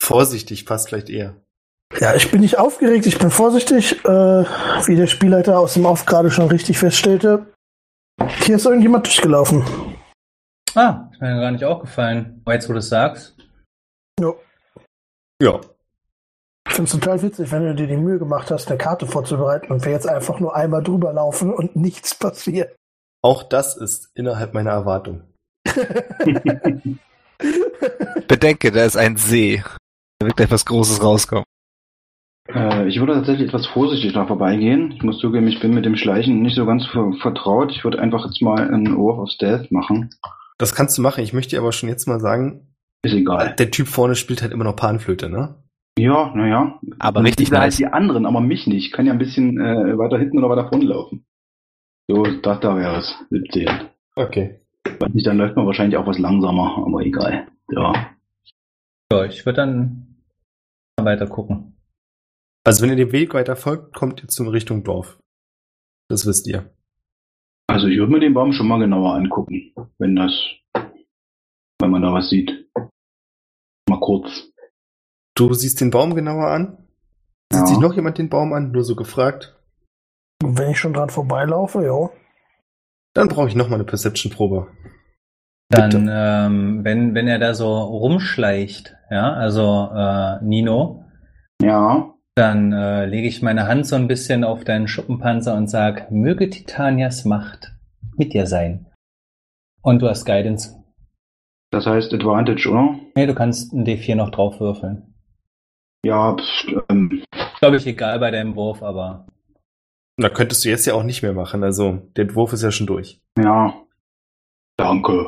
Vorsichtig passt vielleicht eher. Ja, ich bin nicht aufgeregt, ich bin vorsichtig, äh, wie der Spielleiter aus dem Off gerade schon richtig feststellte. Hier ist irgendjemand durchgelaufen. Ah, ist mir gar nicht aufgefallen. Aber jetzt, wo du es sagst. Ja. Ja. Ich finde es total witzig, wenn du dir die Mühe gemacht hast, eine Karte vorzubereiten und wir jetzt einfach nur einmal drüber laufen und nichts passiert. Auch das ist innerhalb meiner Erwartung. (laughs) Bedenke, da ist ein See. Da wird gleich was Großes rauskommen. Äh, ich würde tatsächlich etwas vorsichtig da vorbeigehen. Ich muss zugeben, ich bin mit dem Schleichen nicht so ganz ver vertraut. Ich würde einfach jetzt mal einen Wurf auf Stealth machen. Das kannst du machen. Ich möchte dir aber schon jetzt mal sagen, Ist egal. der Typ vorne spielt halt immer noch Panflöte, ne? Ja, naja. Aber richtig halt nice. die anderen, aber mich nicht. Ich kann ja ein bisschen äh, weiter hinten oder weiter vorne laufen. So, das da wäre es. 17. Okay. Weiß nicht, dann läuft man wahrscheinlich auch was langsamer, aber egal. Ja. Ja, ich würde dann mal weiter gucken. Also wenn ihr dem Weg weiter folgt, kommt ihr zum Richtung Dorf. Das wisst ihr. Also ich würde mir den Baum schon mal genauer angucken, wenn das, wenn man da was sieht. Mal kurz. Du siehst den Baum genauer an. Sieht Ja. sich noch jemand den Baum an? Nur so gefragt. Wenn ich schon dran vorbeilaufe, ja. Dann brauche ich noch mal eine Perception-Probe. Dann, ähm, wenn, wenn er da so rumschleicht, ja, also äh, Nino, Ja. Dann äh, lege ich meine Hand so ein bisschen auf deinen Schuppenpanzer und sag, möge Titanias Macht mit dir sein. Und du hast Guidance. Das heißt Advantage, oder? Nee, du kannst ein D4 noch drauf würfeln. Ja, pff, ähm, Glaube ich, egal bei deinem Wurf, aber Da könntest du jetzt ja auch nicht mehr machen. Also der Entwurf ist ja schon durch. ja. Danke.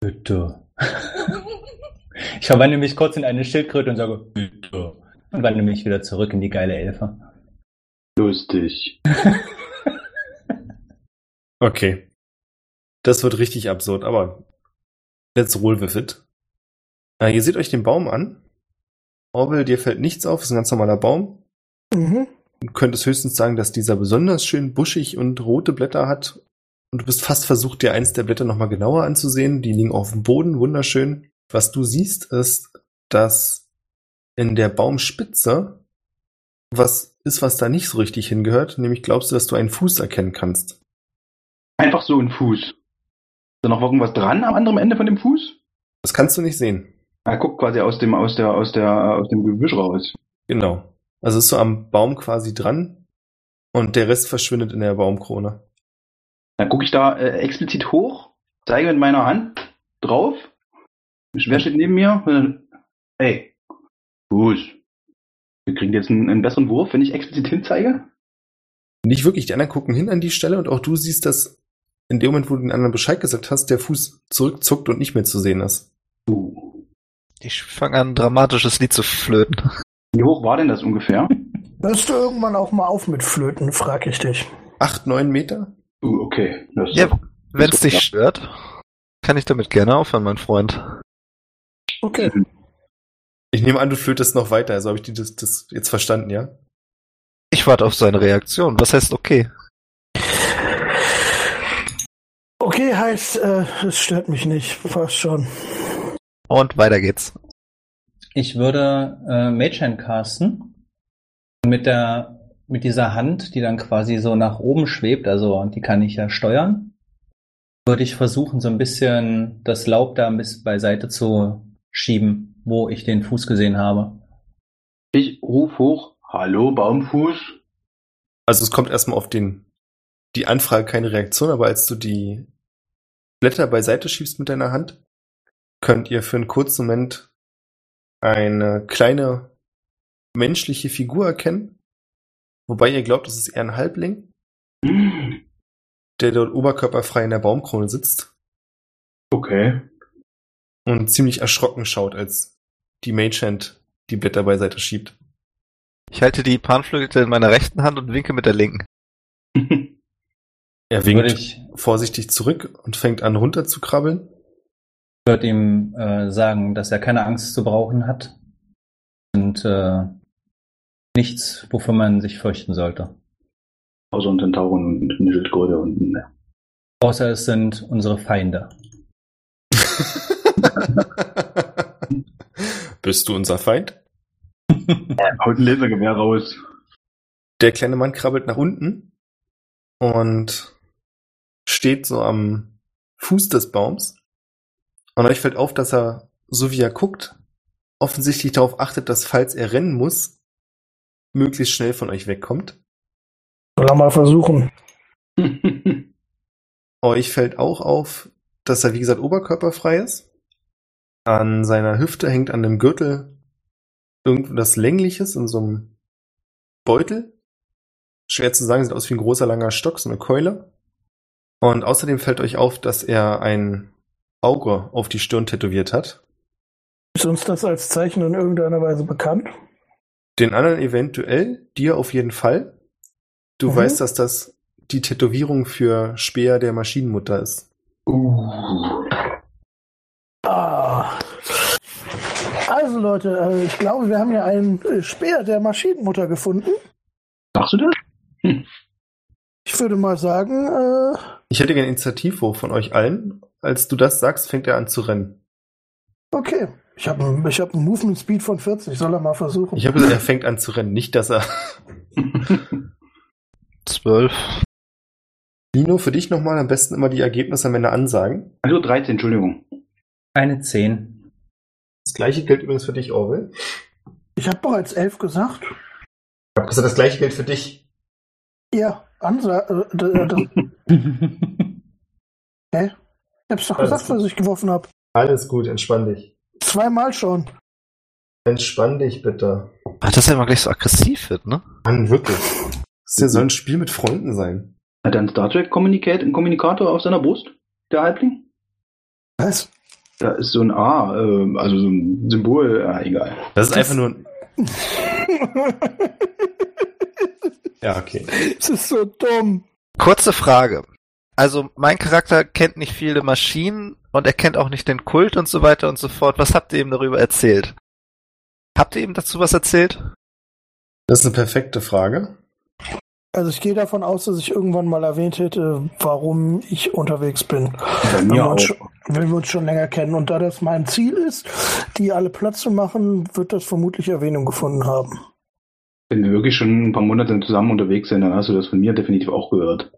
bitte. (laughs) ich verwandle mich kurz in eine Schildkröte und sage, bitte. Und wandle mich wieder zurück in die geile Elfe. Lustig. (laughs) Okay. Das wird richtig absurd, aber let's roll with it. Äh, ihr seht euch den Baum an. Orwell, dir fällt nichts auf, ist ein ganz normaler Baum. Mhm. Du könntest höchstens sagen, dass dieser besonders schön buschig und rote Blätter hat. Und du bist fast versucht, dir eins der Blätter nochmal genauer anzusehen. Die liegen auf dem Boden, wunderschön. Was du siehst, ist, dass in der Baumspitze was ist, was da nicht so richtig hingehört. Nämlich glaubst du, dass du einen Fuß erkennen kannst. Einfach so ein Fuß. Ist da noch irgendwas dran am anderen Ende von dem Fuß? Das kannst du nicht sehen. Er guckt quasi aus dem, aus der, aus der, aus dem Gebüsch raus. Genau. Also ist so am Baum quasi dran und der Rest verschwindet in der Baumkrone. Dann gucke ich da äh, explizit hoch, zeige mit meiner Hand drauf. Wer steht neben mir? Ey, Fuß. Wir kriegen jetzt einen, einen besseren Wurf, wenn ich explizit (laughs) hinzeige? Nicht wirklich, die anderen gucken hin an die Stelle und auch du siehst, dass in dem Moment, wo du den anderen Bescheid gesagt hast, der Fuß zurückzuckt und nicht mehr zu sehen ist. Uh. Ich fange an, ein dramatisches Lied zu flöten. Wie hoch war denn das ungefähr? Hörst du irgendwann auch mal auf mit Flöten, frag ich dich. Acht, neun Meter? Uh, okay. Das Ja, wenn es dich gut, stört, kann ich damit gerne aufhören, mein Freund. Okay. Ich nehme an, du flötest noch weiter, also habe ich die das, das jetzt verstanden, ja? Ich warte auf seine Reaktion. Was heißt okay? Okay heißt, äh, es stört mich nicht. Fast schon. Und weiter geht's. Ich würde äh, Mage Hand casten. Und mit der, mit dieser Hand, die dann quasi so nach oben schwebt, also die kann ich ja steuern, würde ich versuchen, so ein bisschen das Laub da ein bisschen beiseite zu schieben, wo ich den Fuß gesehen habe. Ich ruf hoch, hallo Baumfuß. Also es kommt erstmal auf den die Anfrage keine Reaktion, aber als du die Blätter beiseite schiebst mit deiner Hand, könnt ihr für einen kurzen Moment eine kleine menschliche Figur erkennen, wobei ihr glaubt, es ist eher ein Halbling, der dort oberkörperfrei in der Baumkrone sitzt Okay. und ziemlich erschrocken schaut, als die Magehand die Blätter beiseite schiebt. Ich halte die Panflöte in meiner rechten Hand und winke mit der linken. (laughs) Er winkt ich vorsichtig zurück und fängt an runterzukrabbeln. würde ihm äh, sagen, dass er keine Angst zu brauchen hat und äh, nichts, wofür man sich fürchten sollte. Außer ein Zentauren und eine Schildkröte und ne. Außer es sind unsere Feinde. (laughs) (laughs) Bist du unser Feind? Haut ein Lasergewehr raus. Der kleine Mann krabbelt nach unten und steht so am Fuß des Baums. Und euch fällt auf, dass er, so wie er guckt, offensichtlich darauf achtet, dass falls er rennen muss, möglichst schnell von euch wegkommt. Soll er mal versuchen. (laughs) Euch fällt auch auf, dass er, wie gesagt, oberkörperfrei ist. An seiner Hüfte hängt an dem Gürtel irgendwas Längliches in so einem Beutel. Schwer zu sagen, sieht aus wie ein großer langer Stock, so eine Keule. Und außerdem fällt euch auf, dass er ein Auge auf die Stirn tätowiert hat. Ist uns das als Zeichen in irgendeiner Weise bekannt? Den anderen eventuell, dir auf jeden Fall. Du Mhm. weißt, dass das die Tätowierung für Speer der Maschinenmutter ist. uh. Ah. Also Leute, äh, ich glaube, wir haben ja einen äh, Speer der Maschinenmutter gefunden. Sagst du das? Ich würde mal sagen, äh, Ich hätte gerne Initiativwurf von euch allen. Als du das sagst, fängt er an zu rennen. okay. Ich habe ich hab einen Movement Speed von 40. Soll er mal versuchen? Ich habe gesagt, er fängt an zu rennen, nicht, dass er. (laughs) Zwölf. Nino, für dich nochmal am besten immer die Ergebnisse am Ende ansagen. Also 13, Entschuldigung. Eine 10. Das gleiche gilt übrigens für dich, Orwell. Ich habe bereits 11 gesagt. Ich habe gesagt, das gleiche gilt für dich. Ja, Ansa äh, (laughs) hä? Ich hab's doch Alles gesagt, was ich geworfen habe. Alles gut, entspann dich. Zweimal schon. Entspann dich bitte. Ach, dass er immer gleich so aggressiv wird, ne? Mann, wirklich. Das ja soll ein Spiel mit Freunden sein. Hat er einen Star Trek Kommunikator auf seiner Brust? Der Halbling? Was? Da ist so ein A, äh, also so ein Symbol, äh, egal. Das ist Das- einfach nur. (laughs) Ja, okay. Es ist so dumm. Kurze Frage. Also, mein Charakter kennt nicht viele Maschinen und er kennt auch nicht den Kult und so weiter und so fort. Was habt ihr ihm darüber erzählt? Habt ihr ihm dazu was erzählt? Das ist eine perfekte Frage. Also ich gehe davon aus, dass ich irgendwann mal erwähnt hätte, warum ich unterwegs bin. Bei Wenn mir wir, auch. uns schon, wenn wir uns schon länger kennen. Und da das mein Ziel ist, die alle Platz zu machen, wird das vermutlich Erwähnung gefunden haben. Wenn wir wirklich schon ein paar Monate zusammen unterwegs sind, dann hast du das von mir definitiv auch gehört.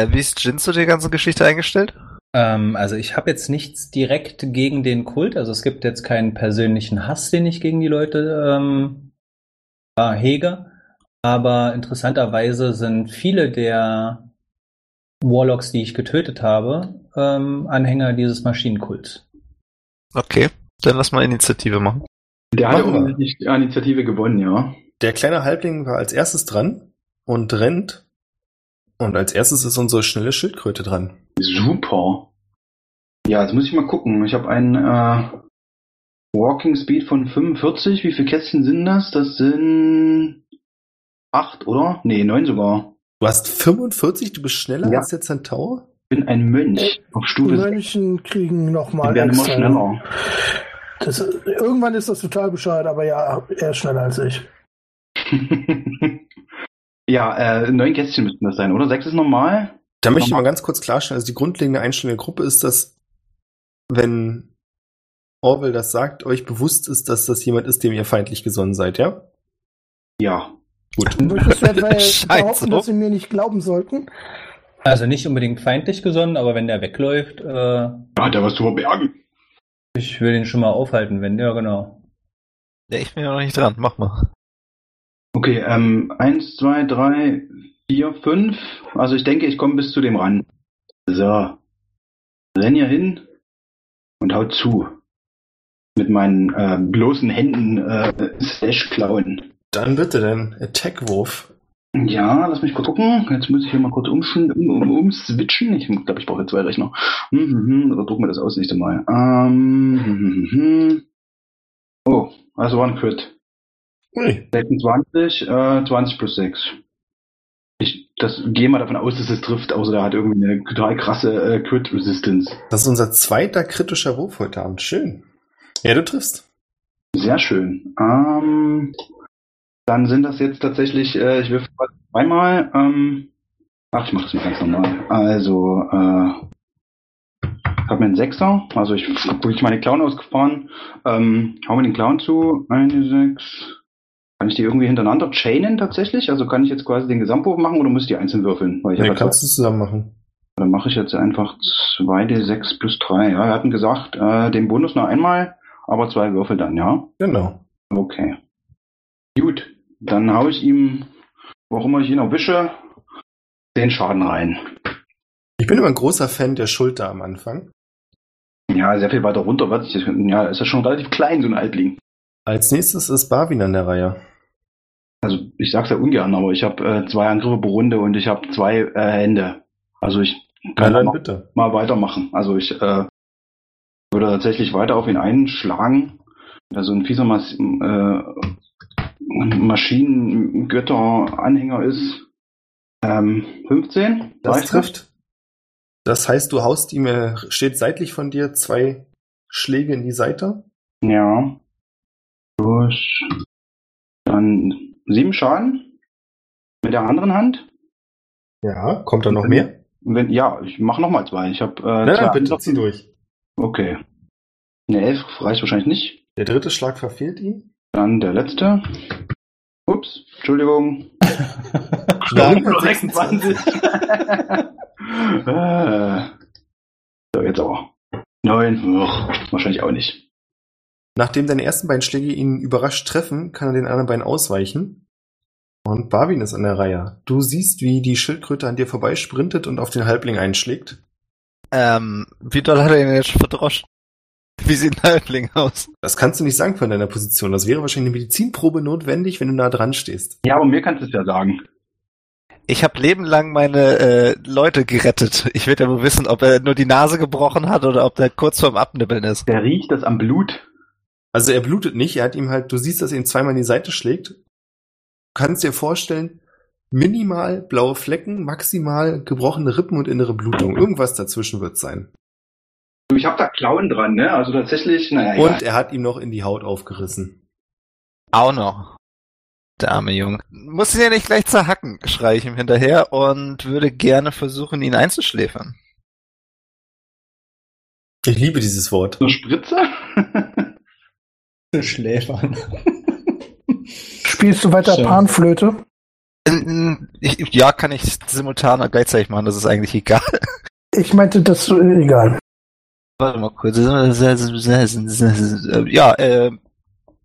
Äh, Wie ist Jin zu der ganzen Geschichte eingestellt? Ähm, also ich habe jetzt nichts direkt gegen den Kult. Also es gibt jetzt keinen persönlichen Hass, den ich gegen die Leute ähm, hege. Aber interessanterweise sind viele der Warlocks, die ich getötet habe, ähm, Anhänger dieses Maschinenkults. Okay, dann lass mal Initiative machen. Der hat offensichtlich die Initiative gewonnen, ja. Der kleine Halbling war als erstes dran und rennt. Und als erstes ist unsere schnelle Schildkröte dran. Super. Ja, jetzt muss ich mal gucken. Ich habe einen äh, Walking Speed von 45. Wie viele Kästchen sind das? Das sind acht, oder? Nee, neun sogar. Du hast 45, du bist schneller Ja. als der Zentaur? Ich bin ein Mönch auf Die Stufe 6. Mönchen kriegen nochmal Die werden immer schneller. Das, irgendwann ist das total bescheuert, aber ja, er ist schneller als ich. (laughs) ja, äh, neun Kästchen müssten das sein, oder? Sechs ist normal. Da möchte ich mal ganz kurz klarstellen, also die grundlegende Einstellung der Gruppe ist, dass wenn Orwell das sagt, euch bewusst ist, dass das jemand ist, dem ihr feindlich gesonnen seid, ja? Ja. Gut. (laughs) Scheint behaupten, so. dass sie mir nicht glauben sollten. Also nicht unbedingt feindlich gesonnen, aber wenn der wegläuft, äh, Da hat er was zu verbergen. ich will ihn schon mal aufhalten, wenn, ja genau. Ja, ich bin ja noch nicht dran, mach mal. Okay, ähm, eins, zwei, drei, Vier, fünf. Also ich denke, ich komme bis zu dem ran. So. Renn hier hin und haut zu. Mit meinen äh, bloßen Händen äh, Slash klauen. Dann bitte dein Attack-Wurf. Ja, lass mich kurz gucken. Jetzt muss ich hier mal kurz umschen, um, um, umswitchen. Ich glaube, ich brauche jetzt zwei Rechner. Hm, hm, hm. Oder druck mir das aus nächste Mal. Ähm, hm. Oh, also war ein Crit. Ui. 26, äh, 20 plus 6. Ich das, gehe mal davon aus, dass es trifft, außer der hat irgendwie eine total krasse äh, Crit-Resistance. Das ist unser zweiter kritischer Wurf heute Abend. Schön. Ja, du triffst. Sehr schön. Ähm, dann sind das jetzt tatsächlich, äh, ich würfel zweimal. Ähm, ach, ich mache das mal ganz normal. Also, äh, ich habe mir einen Sechser, also ich habe wirklich meine Clown ausgefahren. Ähm, hau mir den Clown zu. Eine Sechs. Kann ich die irgendwie hintereinander chainen tatsächlich? Also kann ich jetzt quasi den Gesamtwurf machen oder muss ich die einzeln würfeln? Weil ich Nee, kannst du zusammen machen. dann mache ich jetzt einfach 2d6 plus 3. Ja, wir hatten gesagt, äh, den Bonus nur einmal, aber zwei Würfel dann, ja? Genau. Okay. Gut, dann hau ich ihm, wo auch immer ich ihn erwische, den Schaden rein. Ich bin immer ein großer Fan der Schulter am Anfang. Ja, sehr viel weiter runter wird ja, ist ja schon relativ klein, so ein Halbling. Als nächstes ist Barwin an der Reihe. Also ich sag's ja ungern, aber ich habe äh, zwei Angriffe pro Runde und ich habe zwei äh, Hände. Also ich kann dann mal, bitte. mal weitermachen. Also ich äh, würde tatsächlich weiter auf ihn einschlagen. Da so ein fieser Mas äh, Maschinengötter-Anhänger ist. Ähm, 15? Das trifft. Das heißt, du haust ihm, er steht seitlich von dir, zwei Schläge in die Seite. Ja. Durch. Dann sieben Schaden. Mit der anderen Hand. Ja, kommt da noch mehr? Wenn, ja, ich mache nochmal zwei. Ich habe äh, Nein, nein, bitte zieh durch. Okay. Eine elf reicht wahrscheinlich nicht. Der dritte Schlag verfehlt ihn. Dann der letzte. Ups, Entschuldigung. Schlag Nur 26. Äh. so, jetzt aber. Neun. Wahrscheinlich auch nicht. Nachdem deine ersten beiden Schläge ihn überrascht treffen, kann er den anderen beiden ausweichen. Und Barwin ist an der Reihe. Du siehst, wie die Schildkröte an dir vorbeisprintet und auf den Halbling einschlägt. Ähm, wie doll hat er ihn jetzt schon verdroscht? Wie sieht ein Halbling aus? Das kannst du nicht sagen von deiner Position. Das wäre wahrscheinlich eine Medizinprobe notwendig, wenn du nah dran stehst. Ja, aber mir kannst du es ja sagen. Ich habe lebenlang meine äh, Leute gerettet. Ich will ja wohl wissen, ob er nur die Nase gebrochen hat oder ob der kurz vorm Abnibbeln ist. Der riecht das am Blut. Also er blutet nicht, er hat ihm halt, du siehst, dass er ihn zweimal in die Seite schlägt. Du kannst dir vorstellen, minimal blaue Flecken, maximal gebrochene Rippen und innere Blutung. Irgendwas dazwischen wird sein. Du, Ich habe da Klauen dran, ne? Also tatsächlich, naja. Und er hat ihm noch in die Haut aufgerissen. Auch noch. Der arme Junge. Muss ihn ja nicht gleich zerhacken, schreie ich ihm hinterher und würde gerne versuchen, ihn einzuschläfern. Ich liebe dieses Wort. Eine Spritze? (laughs) Schläfern. Spielst du weiter Schön. Panflöte? Ich, ja, kann ich simultan und gleichzeitig machen, das ist eigentlich egal. Ich meinte, das ist egal. Warte mal kurz. Ja, äh,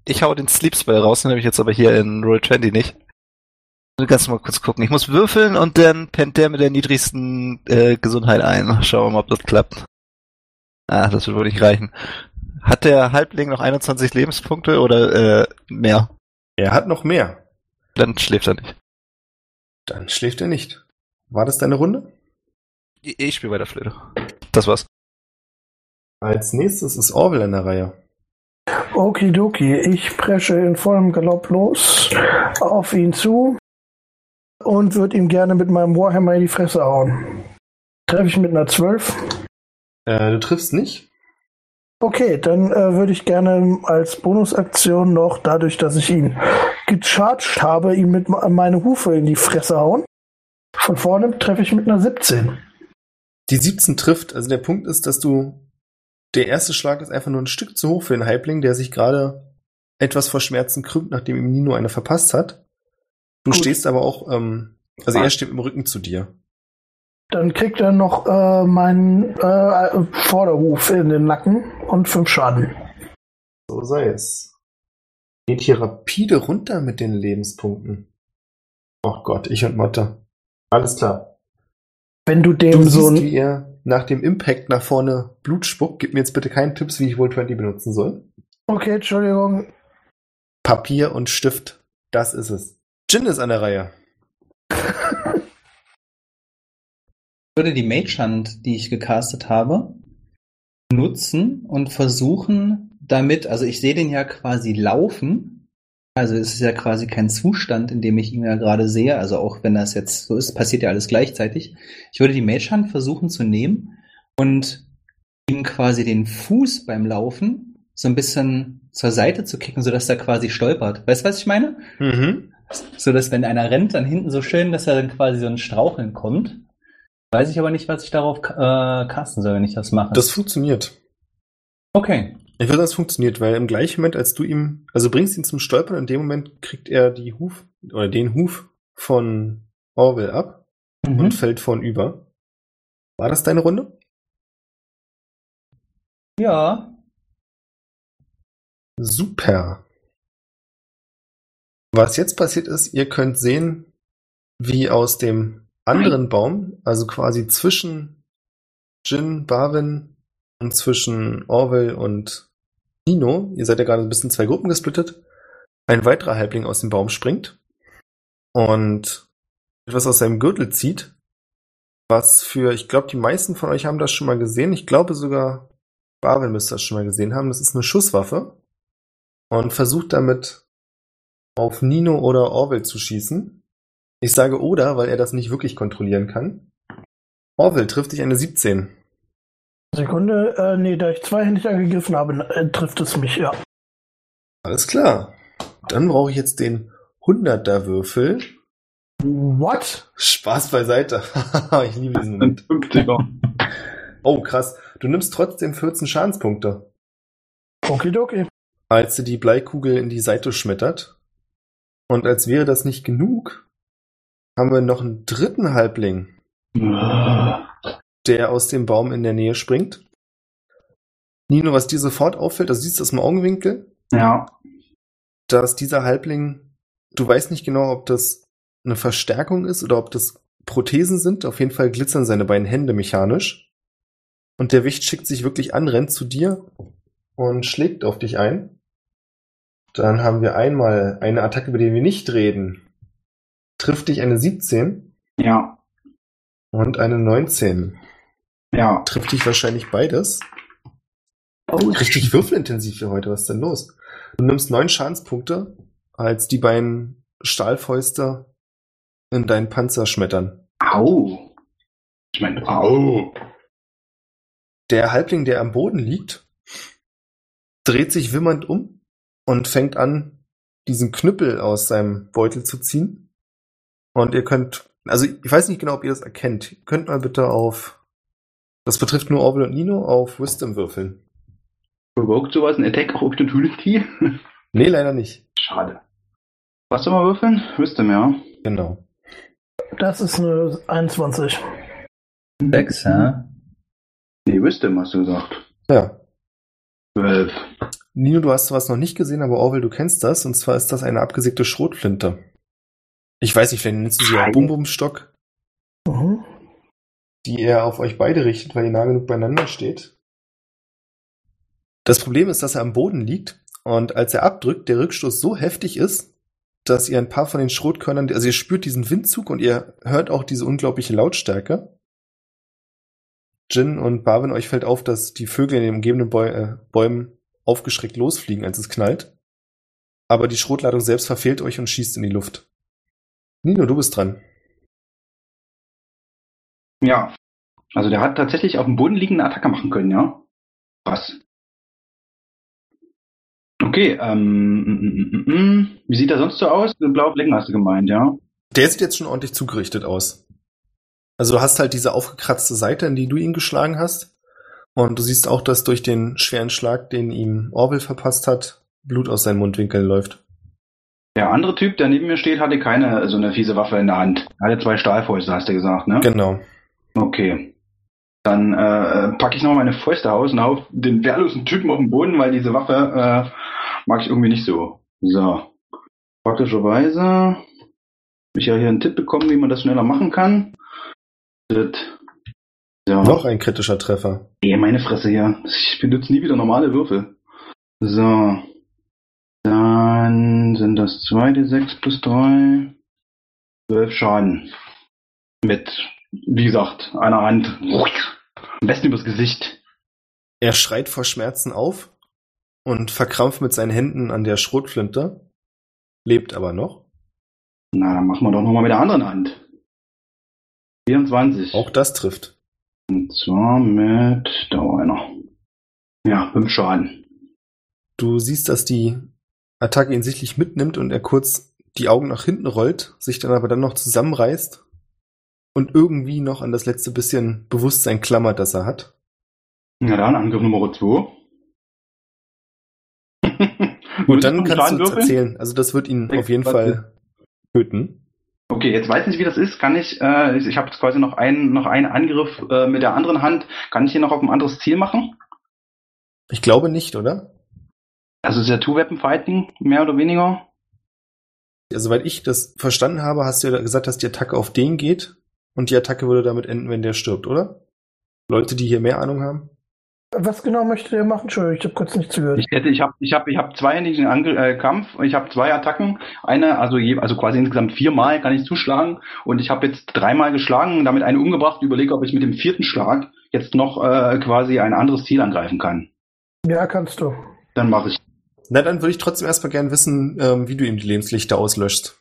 ich hau den Sleep Spell raus, den habe ich jetzt aber hier in Roll20 nicht. Du kannst mal kurz gucken. Ich muss würfeln und dann pennt der mit der niedrigsten äh, Gesundheit ein. Schauen wir mal, ob das klappt. Ah, das wird wohl nicht reichen. Hat der Halbling noch 21 Lebenspunkte oder äh, mehr? Er hat noch mehr. Dann schläft er nicht. Dann schläft er nicht. War das deine Runde? Ich, ich spiele weiter Flöte. Das war's. Als nächstes ist Orwell an der Reihe. Okidoki, ich presche in vollem Galopp los auf ihn zu und würde ihm gerne mit meinem Warhammer in die Fresse hauen. Treffe ich mit einer 12? Äh, du triffst nicht. Okay, dann äh, würde ich gerne als Bonusaktion noch, dadurch, dass ich ihn gecharged habe, ihm mit me- meine Hufe in die Fresse hauen. Von vorne treffe ich mit einer 17. Die 17 trifft. Also der Punkt ist, dass du. Der erste Schlag ist einfach nur ein Stück zu hoch für den Halbling, der sich gerade etwas vor Schmerzen krümmt, nachdem ihm Nino eine verpasst hat. Du Gut. stehst aber auch, ähm, also Ah. er steht im Rücken zu dir. Dann kriegt er noch äh, meinen äh, Vorderhuf in den Nacken und 5 Schaden. So sei es. Geht hier rapide runter mit den Lebenspunkten. Oh Gott, ich und Mathe. Alles klar. Wenn du dem Du so ein. Nach dem Impact nach vorne Blut spuckt. Gib mir jetzt bitte keinen Tipps, wie ich wohl 20 benutzen soll. Okay, Entschuldigung. Papier und Stift. Das ist es. Jin ist an der Reihe. Ich würde die Mage Hand, die ich gecastet habe, nutzen und versuchen damit, also ich sehe den ja quasi laufen. Also es ist ja quasi kein Zustand, in dem ich ihn ja gerade sehe. Also auch wenn das jetzt so ist, passiert ja alles gleichzeitig. Ich würde die Mage Hand versuchen zu nehmen und ihm quasi den Fuß beim Laufen so ein bisschen zur Seite zu kicken, sodass er quasi stolpert. Weißt du, was ich meine? Mhm. So dass wenn einer rennt, dann hinten so schön, dass er dann quasi so ein Straucheln kommt. Weiß ich aber nicht, was ich darauf äh, casten soll, wenn ich das mache. Das funktioniert. okay. Ich würde sagen, es funktioniert, weil im gleichen Moment, als du ihm, also bringst ihn zum Stolpern, in dem Moment kriegt er die Huf oder den Huf von Orwell ab Mhm. und fällt vornüber. War das deine Runde? Ja. Super. Was jetzt passiert ist, ihr könnt sehen, wie aus dem anderen Baum, also quasi zwischen Jin, Barwin zwischen Orwell und Nino, ihr seid ja gerade ein bisschen zwei Gruppen gesplittet, ein weiterer Halbling aus dem Baum springt und etwas aus seinem Gürtel zieht, was für, ich glaube, die meisten von euch haben das schon mal gesehen. Ich glaube sogar, Barwin müsste das schon mal gesehen haben. Das ist eine Schusswaffe und versucht damit auf Nino oder Orwell zu schießen. Ich sage oder, weil er das nicht wirklich kontrollieren kann. Orwell trifft dich eine 17. Sekunde, äh, nee, da ich zweihändig angegriffen habe, äh, trifft es mich, ja. Alles klar. Dann brauche ich jetzt den 100er Würfel. What? Spaß beiseite. (laughs) ich liebe diesen Moment. 50er. Oh, krass. Du nimmst trotzdem 14 Schadenspunkte, Okidoki. als dir die Bleikugel in die Seite schmettert. Und als wäre das nicht genug, haben wir noch einen dritten Halbling, der aus dem Baum in der Nähe springt. Nino, was dir sofort auffällt, also siehst du das im Augenwinkel, ja. dass dieser Halbling, du weißt nicht genau, ob das eine Verstärkung ist oder ob das Prothesen sind. Auf jeden Fall glitzern seine beiden Hände mechanisch. Und der Wicht schickt sich wirklich an, rennt zu dir und schlägt auf dich ein. Dann haben wir einmal eine Attacke, über die wir nicht reden. Trifft dich eine 17 Ja. und eine 19. Ja. Trifft dich wahrscheinlich beides. Oh, Richtig würfelintensiv hier heute. Was ist denn los? Du nimmst neun Schadenspunkte, als die beiden Stahlfäuste in deinen Panzer schmettern. Au. Ich meine, au. Der Halbling, der am Boden liegt, dreht sich wimmernd um und fängt an, diesen Knüppel aus seinem Beutel zu ziehen. Und ihr könnt, also ich weiß nicht genau, ob ihr das erkennt. Ihr könnt mal bitte auf, das betrifft nur Orwell und Nino, auf Wisdom würfeln. Provoked sowas ein Attack auch Opportunity? (laughs) Nee, leider nicht. Schade. Was soll man würfeln? Wisdom, ja. Genau. Das ist eine 21. Sechs, ja. Nee, Wisdom hast du gesagt. Ja. 12. Nino, du hast sowas noch nicht gesehen, aber Orwell, du kennst das. Und zwar ist das eine abgesägte Schrotflinte. Ich weiß nicht, vielleicht nennst du sie auch. Bum-Bum-Stock, Mhm. Die er auf euch beide richtet, weil ihr nah genug beieinander steht. Das Problem ist, dass er am Boden liegt und als er abdrückt, der Rückstoß so heftig ist, dass ihr ein paar von den Schrotkörnern, also ihr spürt diesen Windzug und ihr hört auch diese unglaubliche Lautstärke. Jin und Barwin, euch fällt auf, dass die Vögel in den umgebenden Bäu äh, Bäumen aufgeschreckt losfliegen, als es knallt. Aber die Schrotladung selbst verfehlt euch und schießt in die Luft. Nino, du bist dran. Ja. Also der hat tatsächlich auf dem Boden liegende Attacke machen können, ja. Krass. Okay, ähm, mm, mm, mm. wie sieht er sonst so aus? Blaue Flecken hast du gemeint, ja? Der sieht jetzt schon ordentlich zugerichtet aus. Also du hast halt diese aufgekratzte Seite, in die du ihn geschlagen hast. Und du siehst auch, dass durch den schweren Schlag, den ihm Orwell verpasst hat, Blut aus seinen Mundwinkeln läuft. Der andere Typ, der neben mir steht, hatte keine so eine fiese Waffe in der Hand. Er hatte zwei Stahlfäuste, hast du gesagt, ne? Genau. Okay. Dann äh, packe ich noch meine Fäuste aus und hau den wehrlosen Typen auf den Boden, weil diese Waffe äh, mag ich irgendwie nicht so. So. Praktischerweise ich ja hier einen Tipp bekommen, wie man das schneller machen kann. Das, ja. Noch ein kritischer Treffer. Ey, meine Fresse hier. Ich benutze nie wieder normale Würfel. So. Dann sind das zweite 6 plus 3. 12 Schaden. Mit, wie gesagt, einer Hand. Am besten übers Gesicht. Er schreit vor Schmerzen auf und verkrampft mit seinen Händen an der Schrotflinte, lebt aber noch. Na, dann machen wir doch nochmal mit der anderen Hand. 24. Auch das trifft. Und zwar mit Dauer einer. Ja, 5 Schaden. Du siehst, dass die Attacke ihn sichtlich mitnimmt und er kurz die Augen nach hinten rollt, sich dann aber dann noch zusammenreißt und irgendwie noch an das letzte bisschen Bewusstsein klammert, das er hat. Na dann, Angriff Nummer 2. (laughs) (laughs) Gut, dann kannst du uns erzählen. Also das wird ihn auf jeden Fall töten. Okay, jetzt weiß ich nicht, wie das ist. Kann ich, äh, ich habe jetzt quasi noch einen, noch einen Angriff äh, mit der anderen Hand. Kann ich hier noch auf ein anderes Ziel machen? Ich glaube nicht, oder? Also ist ja Two-Weapon-Fighting, mehr oder weniger. Also, soweit ich das verstanden habe, hast du ja gesagt, dass die Attacke auf den geht und die Attacke würde damit enden, wenn der stirbt, oder? Leute, die hier mehr Ahnung haben? Was genau möchte der machen? Entschuldigung, ich habe kurz nicht zugehört. Ich hätte, ich habe, ich habe, ich habe zweihändigen Angr äh, Kampf. Ich habe zwei Attacken. Eine, also je, also quasi insgesamt viermal kann ich zuschlagen und ich habe jetzt dreimal geschlagen, damit eine umgebracht. Überlege, ob ich mit dem vierten Schlag jetzt noch äh, quasi ein anderes Ziel angreifen kann. Ja, kannst du. Dann mache ich. Na, dann würde ich trotzdem erstmal gern wissen, ähm, wie du ihm die Lebenslichter auslöschst.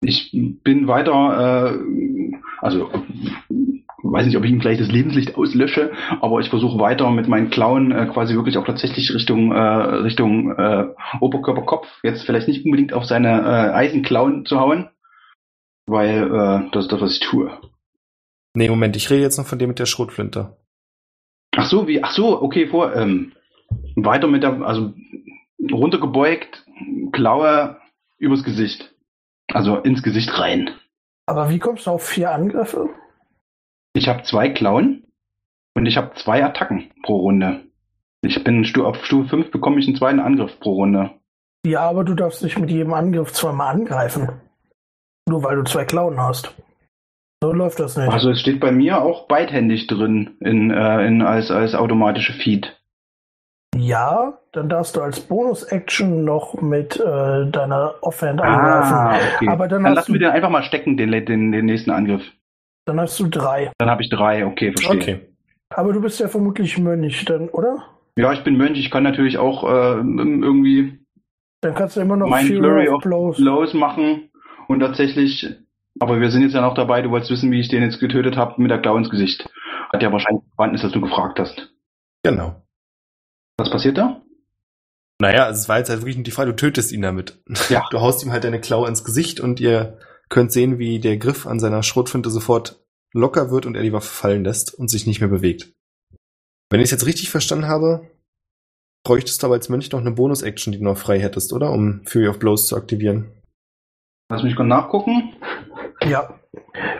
Ich bin weiter, äh, also weiß nicht, ob ich ihm gleich das Lebenslicht auslösche, aber ich versuche weiter mit meinen Klauen äh, quasi wirklich auch tatsächlich Richtung äh, Richtung äh, Oberkörper-Kopf, jetzt vielleicht nicht unbedingt auf seine äh, Eisenklauen zu hauen, weil äh, das ist das, was ich tue. Nee, Moment, ich rede jetzt noch von dem mit der Schrotflinte. Ach so, wie, ach so, okay, vor, ähm, weiter mit der, also runtergebeugt, Klaue übers Gesicht. Also ins Gesicht rein. Aber wie kommst du auf vier Angriffe? Ich habe zwei Klauen und ich habe zwei Attacken pro Runde. Ich bin auf Stufe 5 bekomme ich einen zweiten Angriff pro Runde. Ja, aber du darfst nicht mit jedem Angriff zweimal angreifen. Nur weil du zwei Klauen hast. So läuft das nicht. Also es steht bei mir auch beidhändig drin in, äh, in als, als automatische Feed. Ja, dann darfst du als Bonus-Action noch mit äh, deiner Offhand angreifen. Ah, okay. Aber dann Dann lassen wir den einfach mal stecken, den, den, den nächsten Angriff. Dann hast du drei. Dann habe ich drei, okay, verstehe. Okay. Aber du bist ja vermutlich Mönch, dann, oder? Ja, ich bin Mönch, ich kann natürlich auch äh, irgendwie Dann kannst du immer noch mein Flurry of Blows. Blows machen und tatsächlich, aber wir sind jetzt ja noch dabei, du wolltest wissen, wie ich den jetzt getötet habe mit der Klaue ins Gesicht. Hat ja wahrscheinlich verstanden, dass du gefragt hast. Genau. Was passiert da? Naja, also es war jetzt halt wirklich nur die Frage, du tötest ihn damit. Ja. Du haust ihm halt deine Klaue ins Gesicht und ihr könnt sehen, wie der Griff an seiner Schrotflinte sofort locker wird und er die Waffe fallen lässt und sich nicht mehr bewegt. Wenn ich es jetzt richtig verstanden habe, bräuchtest du aber als Mönch noch eine Bonus-Action, die du noch frei hättest, oder? Um Fury of Blows zu aktivieren. Lass mich kurz nachgucken. Ja.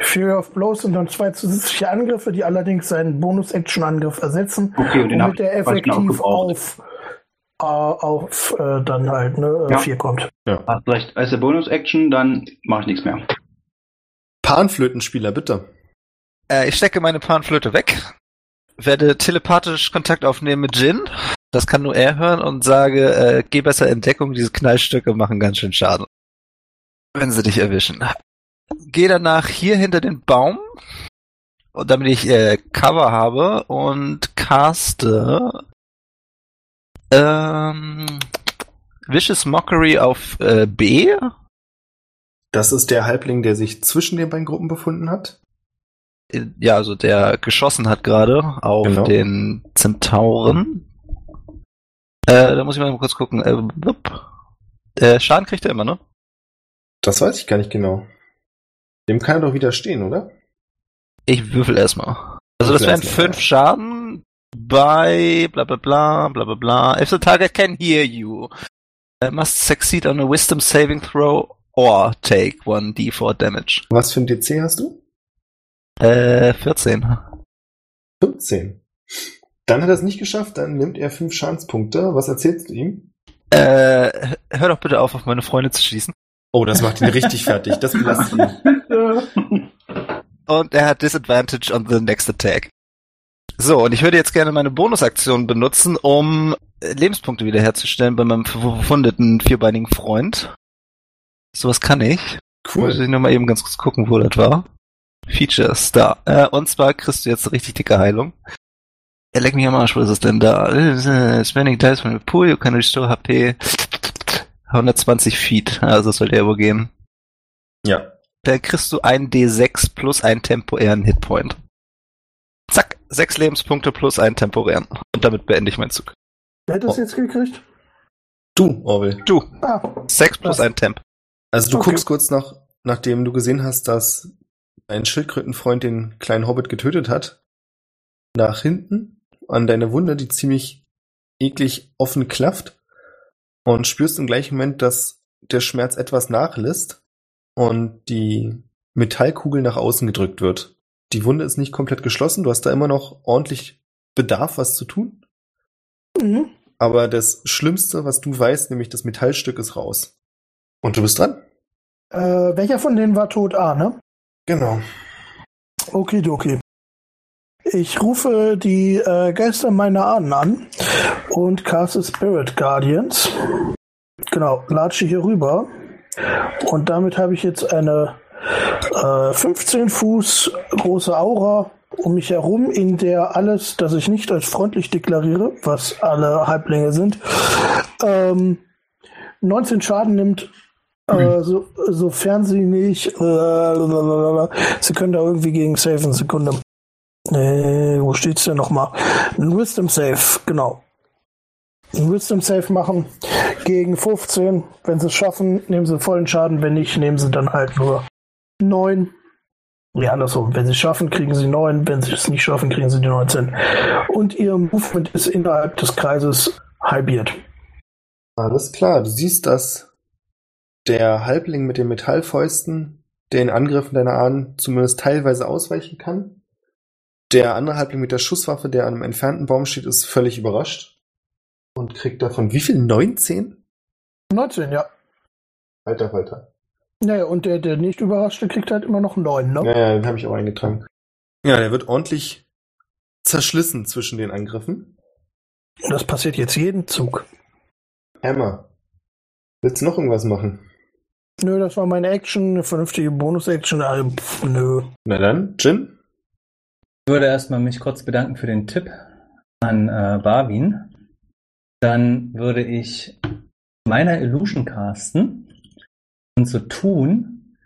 Fury of Blows sind dann zwei zusätzliche Angriffe, die allerdings seinen Bonus-Action-Angriff ersetzen, Okay, und womit er effektiv auf, äh, auf äh, dann halt ne, Ja. 4 kommt. Hast recht. Als der Bonus-Action, dann mache ich nichts mehr. Panflötenspieler, bitte. Äh, ich stecke meine Panflöte weg, werde telepathisch Kontakt aufnehmen mit Jin. Das kann nur er hören und sage, äh, geh besser in Deckung, diese Knallstücke machen ganz schön Schaden. Wenn sie dich erwischen. Geh danach hier hinter den Baum, damit ich äh, Cover habe und caste ähm, Vicious Mockery auf äh, B. Das ist der Halbling, der sich zwischen den beiden Gruppen befunden hat. Ja, also der geschossen hat gerade auf Genau. den Zentauren. Äh, da muss ich mal kurz gucken. Äh, Schaden kriegt er immer, ne? Das weiß ich gar nicht genau. Dem kann er doch widerstehen, oder? Ich würfel erstmal. Also das Würfel wären erst fünf Schaden bei bla bla bla bla bla bla. If the target can hear you, uh, must succeed on a wisdom saving throw or take 1d4 damage. Was für ein DC hast du? Äh, 14. 15. Dann hat er es nicht geschafft, dann nimmt er fünf Schadenspunkte. Was erzählst du ihm? Äh, hör doch bitte auf, auf meine Freunde zu schießen. Oh, das macht ihn richtig fertig. Das (laughs) belastet ihn. Und er hat Disadvantage on the next attack. So, und ich würde jetzt gerne meine Bonusaktion benutzen, um äh, Lebenspunkte wiederherzustellen bei meinem verwundeten vierbeinigen Freund. Sowas kann ich. Muss Cool. ich nur mal eben ganz kurz gucken, wo das war. Features, da. Äh, und zwar kriegst du jetzt eine richtig dicke Heilung. Er leckt mich am Arsch, wo ist es denn da? Äh, Spending dice from the pool, you can restore HP. 120 Feet, also sollte ja wohl gehen. Ja. Da kriegst du einen D6 plus einen temporären Hitpoint. Zack, sechs Lebenspunkte plus einen temporären. Und damit beende ich meinen Zug. Wer hat das Oh. jetzt gekriegt? Du, Orwell. Du, Ah, sechs plus Was? ein Temp. Also du Okay. guckst kurz noch, nachdem du gesehen hast, dass ein Schildkrötenfreund den kleinen Hobbit getötet hat, nach hinten an deine Wunde, die ziemlich eklig offen klafft und spürst im gleichen Moment, dass der Schmerz etwas nachlässt und die Metallkugel nach außen gedrückt wird. Die Wunde ist nicht komplett geschlossen, du hast da immer noch ordentlich Bedarf, was zu tun. mhm. Aber das Schlimmste, was du weißt, nämlich das Metallstück ist raus. Und du bist dran? äh, welcher von denen war tot A, ne? Genau. Okidoki. Ich rufe die äh, Geister meiner Ahnen an und caste Spirit Guardians. Genau, latsche hier rüber. Und damit habe ich jetzt eine äh, 15 Fuß große Aura um mich herum, in der alles, das ich nicht als freundlich deklariere, was alle Halblinge sind, ähm, 19 Schaden nimmt, äh, so, sofern sie nicht. Äh, sie können da irgendwie gegen Save eine Sekunde. Äh, wo steht's denn nochmal? Ein Wisdom Save, genau. Ein Wisdom Save machen gegen 15. Wenn sie es schaffen, nehmen sie vollen Schaden. Wenn nicht, nehmen sie dann halt nur 9. Ja, andersrum. Wenn sie es schaffen, kriegen sie 9. Wenn sie es nicht schaffen, kriegen sie die 19. Und ihr Movement ist innerhalb des Kreises halbiert. Alles klar, du siehst, dass der Halbling mit den Metallfäusten den Angriffen deiner Ahnen zumindest teilweise ausweichen kann. Der andere Halbling mit der Schusswaffe, der an einem entfernten Baum steht, ist völlig überrascht und kriegt davon wie viel? 19? 19, ja. Alter Falter. Naja, und der, der nicht überraschte, kriegt halt immer noch 9, ne? Ja, ja, den habe ich auch eingetragen. Ja, der wird ordentlich zerschlissen zwischen den Angriffen. Und das passiert jetzt jeden Zug. Hammer. Willst du noch irgendwas machen? Nö, das war meine Action, eine vernünftige Bonus-Action. Also, pff, nö. Na dann, Jin? Ich würde erstmal mich kurz bedanken für den Tipp an äh, Barwin. Dann würde ich meiner Illusion casten und so tun,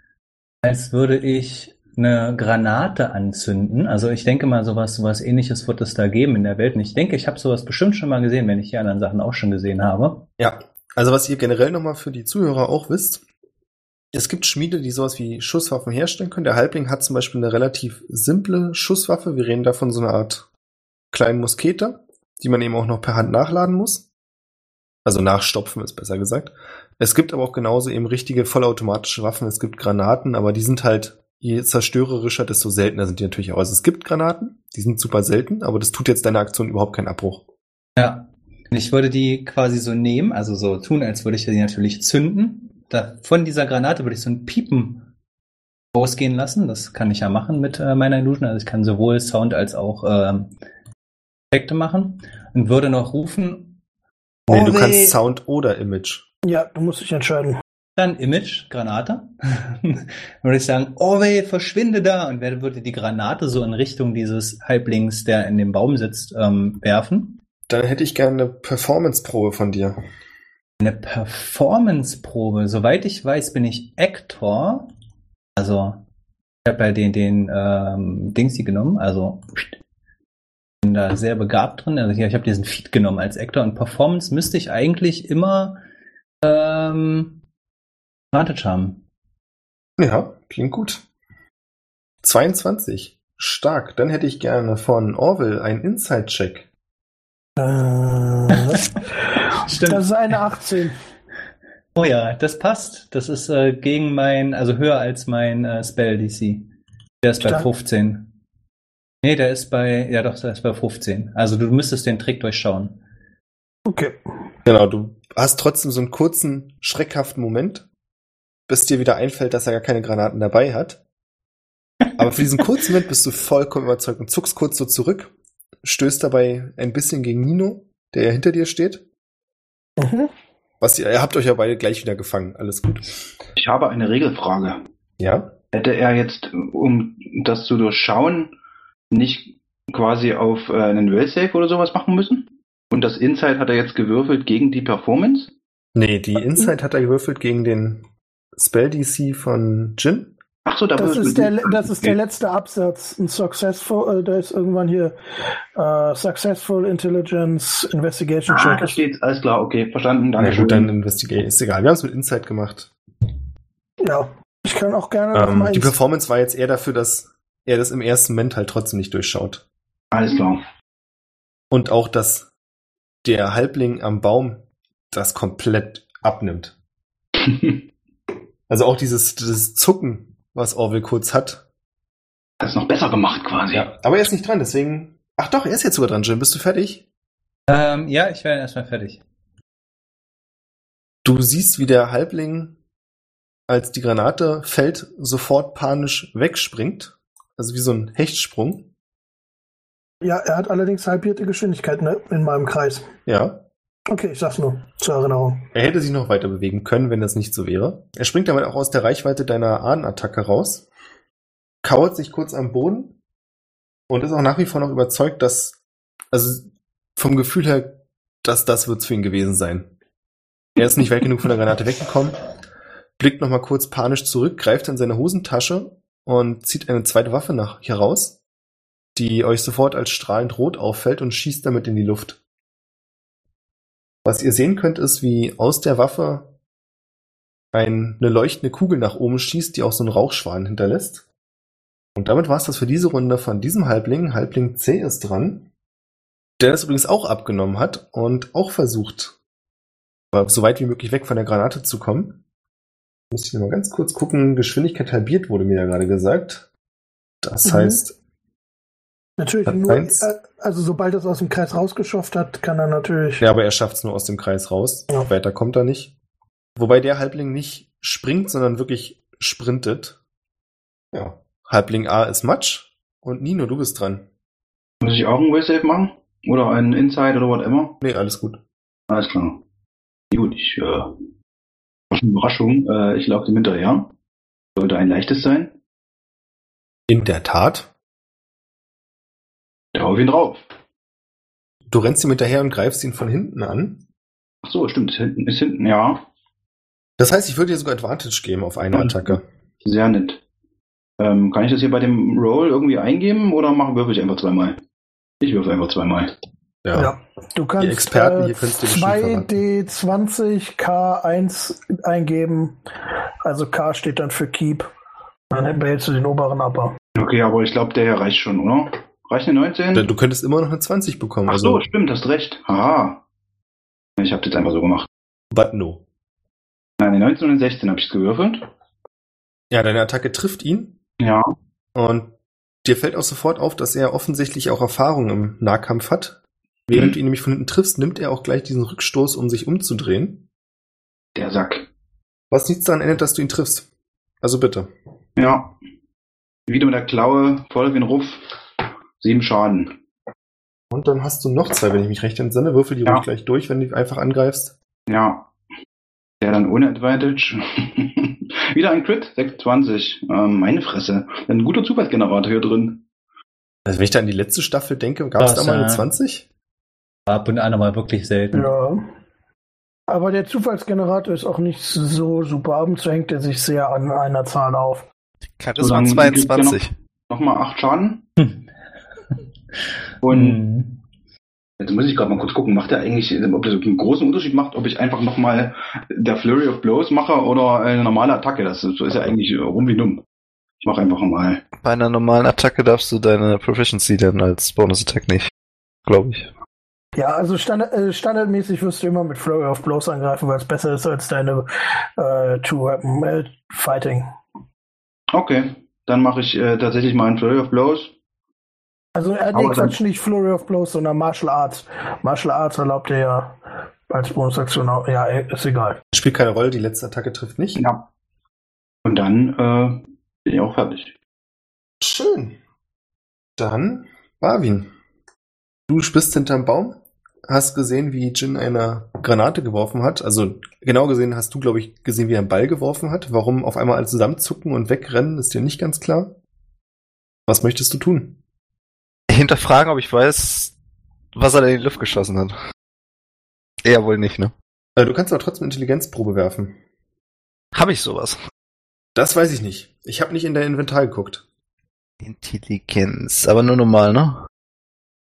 als würde ich eine Granate anzünden. Also ich denke mal, sowas, sowas ähnliches wird es da geben in der Welt. Und ich denke, ich habe sowas bestimmt schon mal gesehen, wenn ich die anderen Sachen auch schon gesehen habe. Ja, also was ihr generell nochmal für die Zuhörer auch wisst, es gibt Schmiede, die sowas wie Schusswaffen herstellen können. Der Halbling hat zum Beispiel eine relativ simple Schusswaffe. Wir reden da von so einer Art kleinen Musketer, die man eben auch noch per Hand nachladen muss. Also nachstopfen ist besser gesagt. Es gibt aber auch genauso eben richtige vollautomatische Waffen. Es gibt Granaten, aber die sind halt, je zerstörerischer, desto seltener sind die natürlich auch. Also es gibt Granaten, die sind super selten, aber das tut jetzt deiner Aktion überhaupt keinen Abbruch. Ja. Ich würde die quasi so nehmen, also so tun, als würde ich die natürlich zünden. Da, von dieser Granate würde ich so ein Piepen ausgehen lassen. Das kann ich ja machen mit äh, meiner Illusion. Also ich kann sowohl Sound als auch ähm, Effekte machen und würde noch rufen. Nee, du Orwell, kannst Sound oder Image. Ja, du musst dich entscheiden. Dann Image, Granate. Dann (laughs) würde ich sagen, Orwell, verschwinde da. Und wer würde die Granate so in Richtung dieses Halblings, der in dem Baum sitzt, ähm, werfen. Dann hätte ich gerne eine Performance-Probe von dir. Eine Performance-Probe. Soweit ich weiß, bin ich Actor. Also, ich habe ja den, den ähm, Dingsy genommen. Also, bin da sehr begabt drin. Also, ich habe diesen Feed genommen als Actor. Und Performance müsste ich eigentlich immer ähm, Advantage haben. Ja, klingt gut. 22. Stark. Dann hätte ich gerne von Orwell einen Inside-Check. Äh, (laughs) (laughs) Stimmt. das ist eine 18. Oh ja, das passt. Das ist äh, gegen mein, also höher als mein äh, Spell DC. Der ist bei Stark. 15. Nee, der ist bei, ja doch, der ist bei 15. Also du müsstest den Trick durchschauen. Okay. Genau, du hast trotzdem so einen kurzen, schreckhaften Moment. bis dir wieder einfällt, dass er gar keine Granaten dabei hat. Aber für diesen kurzen Moment bist du vollkommen überzeugt und zuckst kurz so zurück, stößt dabei ein bisschen gegen Nino, der ja hinter dir steht. Mhm. Was ihr, habt euch ja beide gleich wieder gefangen. Alles gut. Ich habe eine Regelfrage. Ja? Hätte er jetzt, um das zu durchschauen, nicht quasi auf äh, einen Well-Save oder sowas machen müssen? Und das Insight hat er jetzt gewürfelt gegen die Performance? Nee, die Insight hat er gewürfelt gegen den Spell DC von Jin. Ach so, da Das ist, der, das ist der letzte Absatz. Ein Successful, äh, da ist irgendwann hier äh, Successful Intelligence Investigation Ah, Check. da steht's. Alles klar, okay, verstanden. Danke gut, dann Investigate. Ist egal. Wir haben es mit Insight gemacht. Ja, ich kann auch gerne Ähm, mal die Performance war jetzt eher dafür, dass er das im ersten Moment halt trotzdem nicht durchschaut. Alles klar. Und auch, dass der Halbling am Baum das komplett abnimmt. (laughs) Also auch dieses, dieses Zucken, was Orwell kurz hat. Das ist noch besser gemacht quasi. Ja. Aber er ist nicht dran, deswegen. Ach doch, er ist jetzt sogar dran, Jim. Bist du fertig? Ähm, ja, ich wäre erstmal fertig. Du siehst, wie der Halbling, als die Granate fällt, sofort panisch wegspringt. Also wie so ein Hechtsprung. Ja, er hat allerdings halbierte Geschwindigkeit ne, in meinem Kreis. Ja. Okay, ich sag's nur zur Erinnerung. Er hätte sich noch weiter bewegen können, wenn das nicht so wäre. Er springt damit auch aus der Reichweite deiner Ahnenattacke raus, kauert sich kurz am Boden und ist auch nach wie vor noch überzeugt, dass, also vom Gefühl her, dass das wird's für ihn gewesen sein. Er ist nicht weit genug von der Granate weggekommen, blickt nochmal kurz panisch zurück, greift in seine Hosentasche und zieht eine zweite Waffe nach heraus, die euch sofort als strahlend rot auffällt und schießt damit in die Luft. Was ihr sehen könnt, ist, wie aus der Waffe ein, eine leuchtende Kugel nach oben schießt, die auch so einen Rauchschwan hinterlässt. Und damit war es das für diese Runde von diesem Halbling. Halbling C ist dran, der das übrigens auch abgenommen hat und auch versucht, äh, so weit wie möglich weg von der Granate zu kommen. Muss ich noch mal ganz kurz gucken. Geschwindigkeit halbiert wurde mir da gerade gesagt. Das Mhm. heißt, Natürlich nur, äh, also sobald er es aus dem Kreis rausgeschafft hat, kann er natürlich. Ja, aber er schafft es nur aus dem Kreis raus. Ja. Weiter kommt er nicht. Wobei der Halbling nicht springt, sondern wirklich sprintet. Ja. Halbling A ist Matsch. Und Nino, du bist dran. Muss ich auch einen Will-Save machen? Oder einen Inside oder whatever? Nee, alles gut. Alles klar. Gut, ich, äh, Überraschung, äh, ich laufe dem hinterher. Sollte ein leichtes sein. In der Tat. Hau ich ihn drauf. Du rennst ihm hinterher und greifst ihn von hinten an. Ach so, stimmt, ist hinten, ist hinten, ja. Das heißt, ich würde dir sogar Advantage geben auf eine Alles Attacke. Sehr nett. Ähm, kann ich das hier bei dem Roll irgendwie eingeben oder machen würfel ich einfach zweimal? Ich würfel einfach zweimal. Ja. Ja. Du kannst Experten äh, hier verraten. 2D20 K1 eingeben. Also K steht dann für Keep. Dann behältst du den oberen Upper. Okay, aber ich glaube, der hier reicht schon, oder? Reicht eine 19? Du könntest immer noch eine 20 bekommen. Ach so, Also, stimmt, hast recht. Haha. Ich habe jetzt einfach so gemacht. but no. Nein, eine 19 und eine 16 habe ich gewürfelt. Ja, deine Attacke trifft ihn. Ja. Und dir fällt auch sofort auf, dass er offensichtlich auch Erfahrung im Nahkampf hat. Während Mhm. du ihn nämlich von hinten triffst, nimmt er auch gleich diesen Rückstoß, um sich umzudrehen. Der Sack. Was nichts daran ändert, dass du ihn triffst. Also bitte. Ja. Wieder mit der Klaue, voll wie ein Ruff. Sieben Schaden. Und dann hast du noch zwei, wenn ich mich recht entsinne. Würfel die Ja. ruhig gleich durch, wenn du einfach angreifst. Ja. Der dann ohne Advantage. (laughs) Wieder ein Crit, 26. Ähm, meine Fresse. Ein guter Zufallsgenerator hier drin. Also wenn ich da an die letzte Staffel denke, gab es da mal eine äh, 20? Ab und an aber wirklich selten. Ja. Aber der Zufallsgenerator ist auch nicht so super. Ab und zu hängt er sich sehr an einer Zahl auf. Charisma So, dann gibt's ja 22. Nochmal acht Schaden. Hm. Und Hm. jetzt muss ich gerade mal kurz gucken, macht der eigentlich, ob das einen großen Unterschied macht, ob ich einfach nochmal der Flurry of Blows mache oder eine normale Attacke. Das ist, ist ja eigentlich rum wie dumm. Ich mache einfach mal. Bei einer normalen Attacke darfst du deine Proficiency dann als Bonus-Attack nicht. Glaube ich. Ja, also Standard, äh, standardmäßig wirst du immer mit Flurry of Blows angreifen, weil es besser ist als deine äh, Two-Weapon äh, Fighting. Okay, dann mache ich äh, tatsächlich mal einen Flurry of Blows. Also äh, nee, Aber dann- Quatsch, nicht Flurry of Blows, sondern Martial Arts. Martial Arts erlaubt dir ja als Bonusaktion auch. Ja, äh, ist egal. Spielt keine Rolle, die letzte Attacke trifft nicht. Ja. Und dann äh, bin ich auch fertig. Schön. Dann, Barwin. Du bist hinterm Baum, hast gesehen, wie Jin eine Granate geworfen hat. Also genau gesehen hast du, glaube ich, gesehen, wie er einen Ball geworfen hat. Warum auf einmal alle zusammenzucken und wegrennen, ist dir nicht ganz klar. Was möchtest du tun? Hinterfragen, ob ich weiß, was er da in die Luft geschossen hat. Eher wohl nicht, ne? Äh, Du kannst aber trotzdem Intelligenzprobe werfen. Habe ich sowas? Das weiß ich nicht. Ich habe nicht in dein Inventar geguckt. Intelligenz, aber nur normal, ne?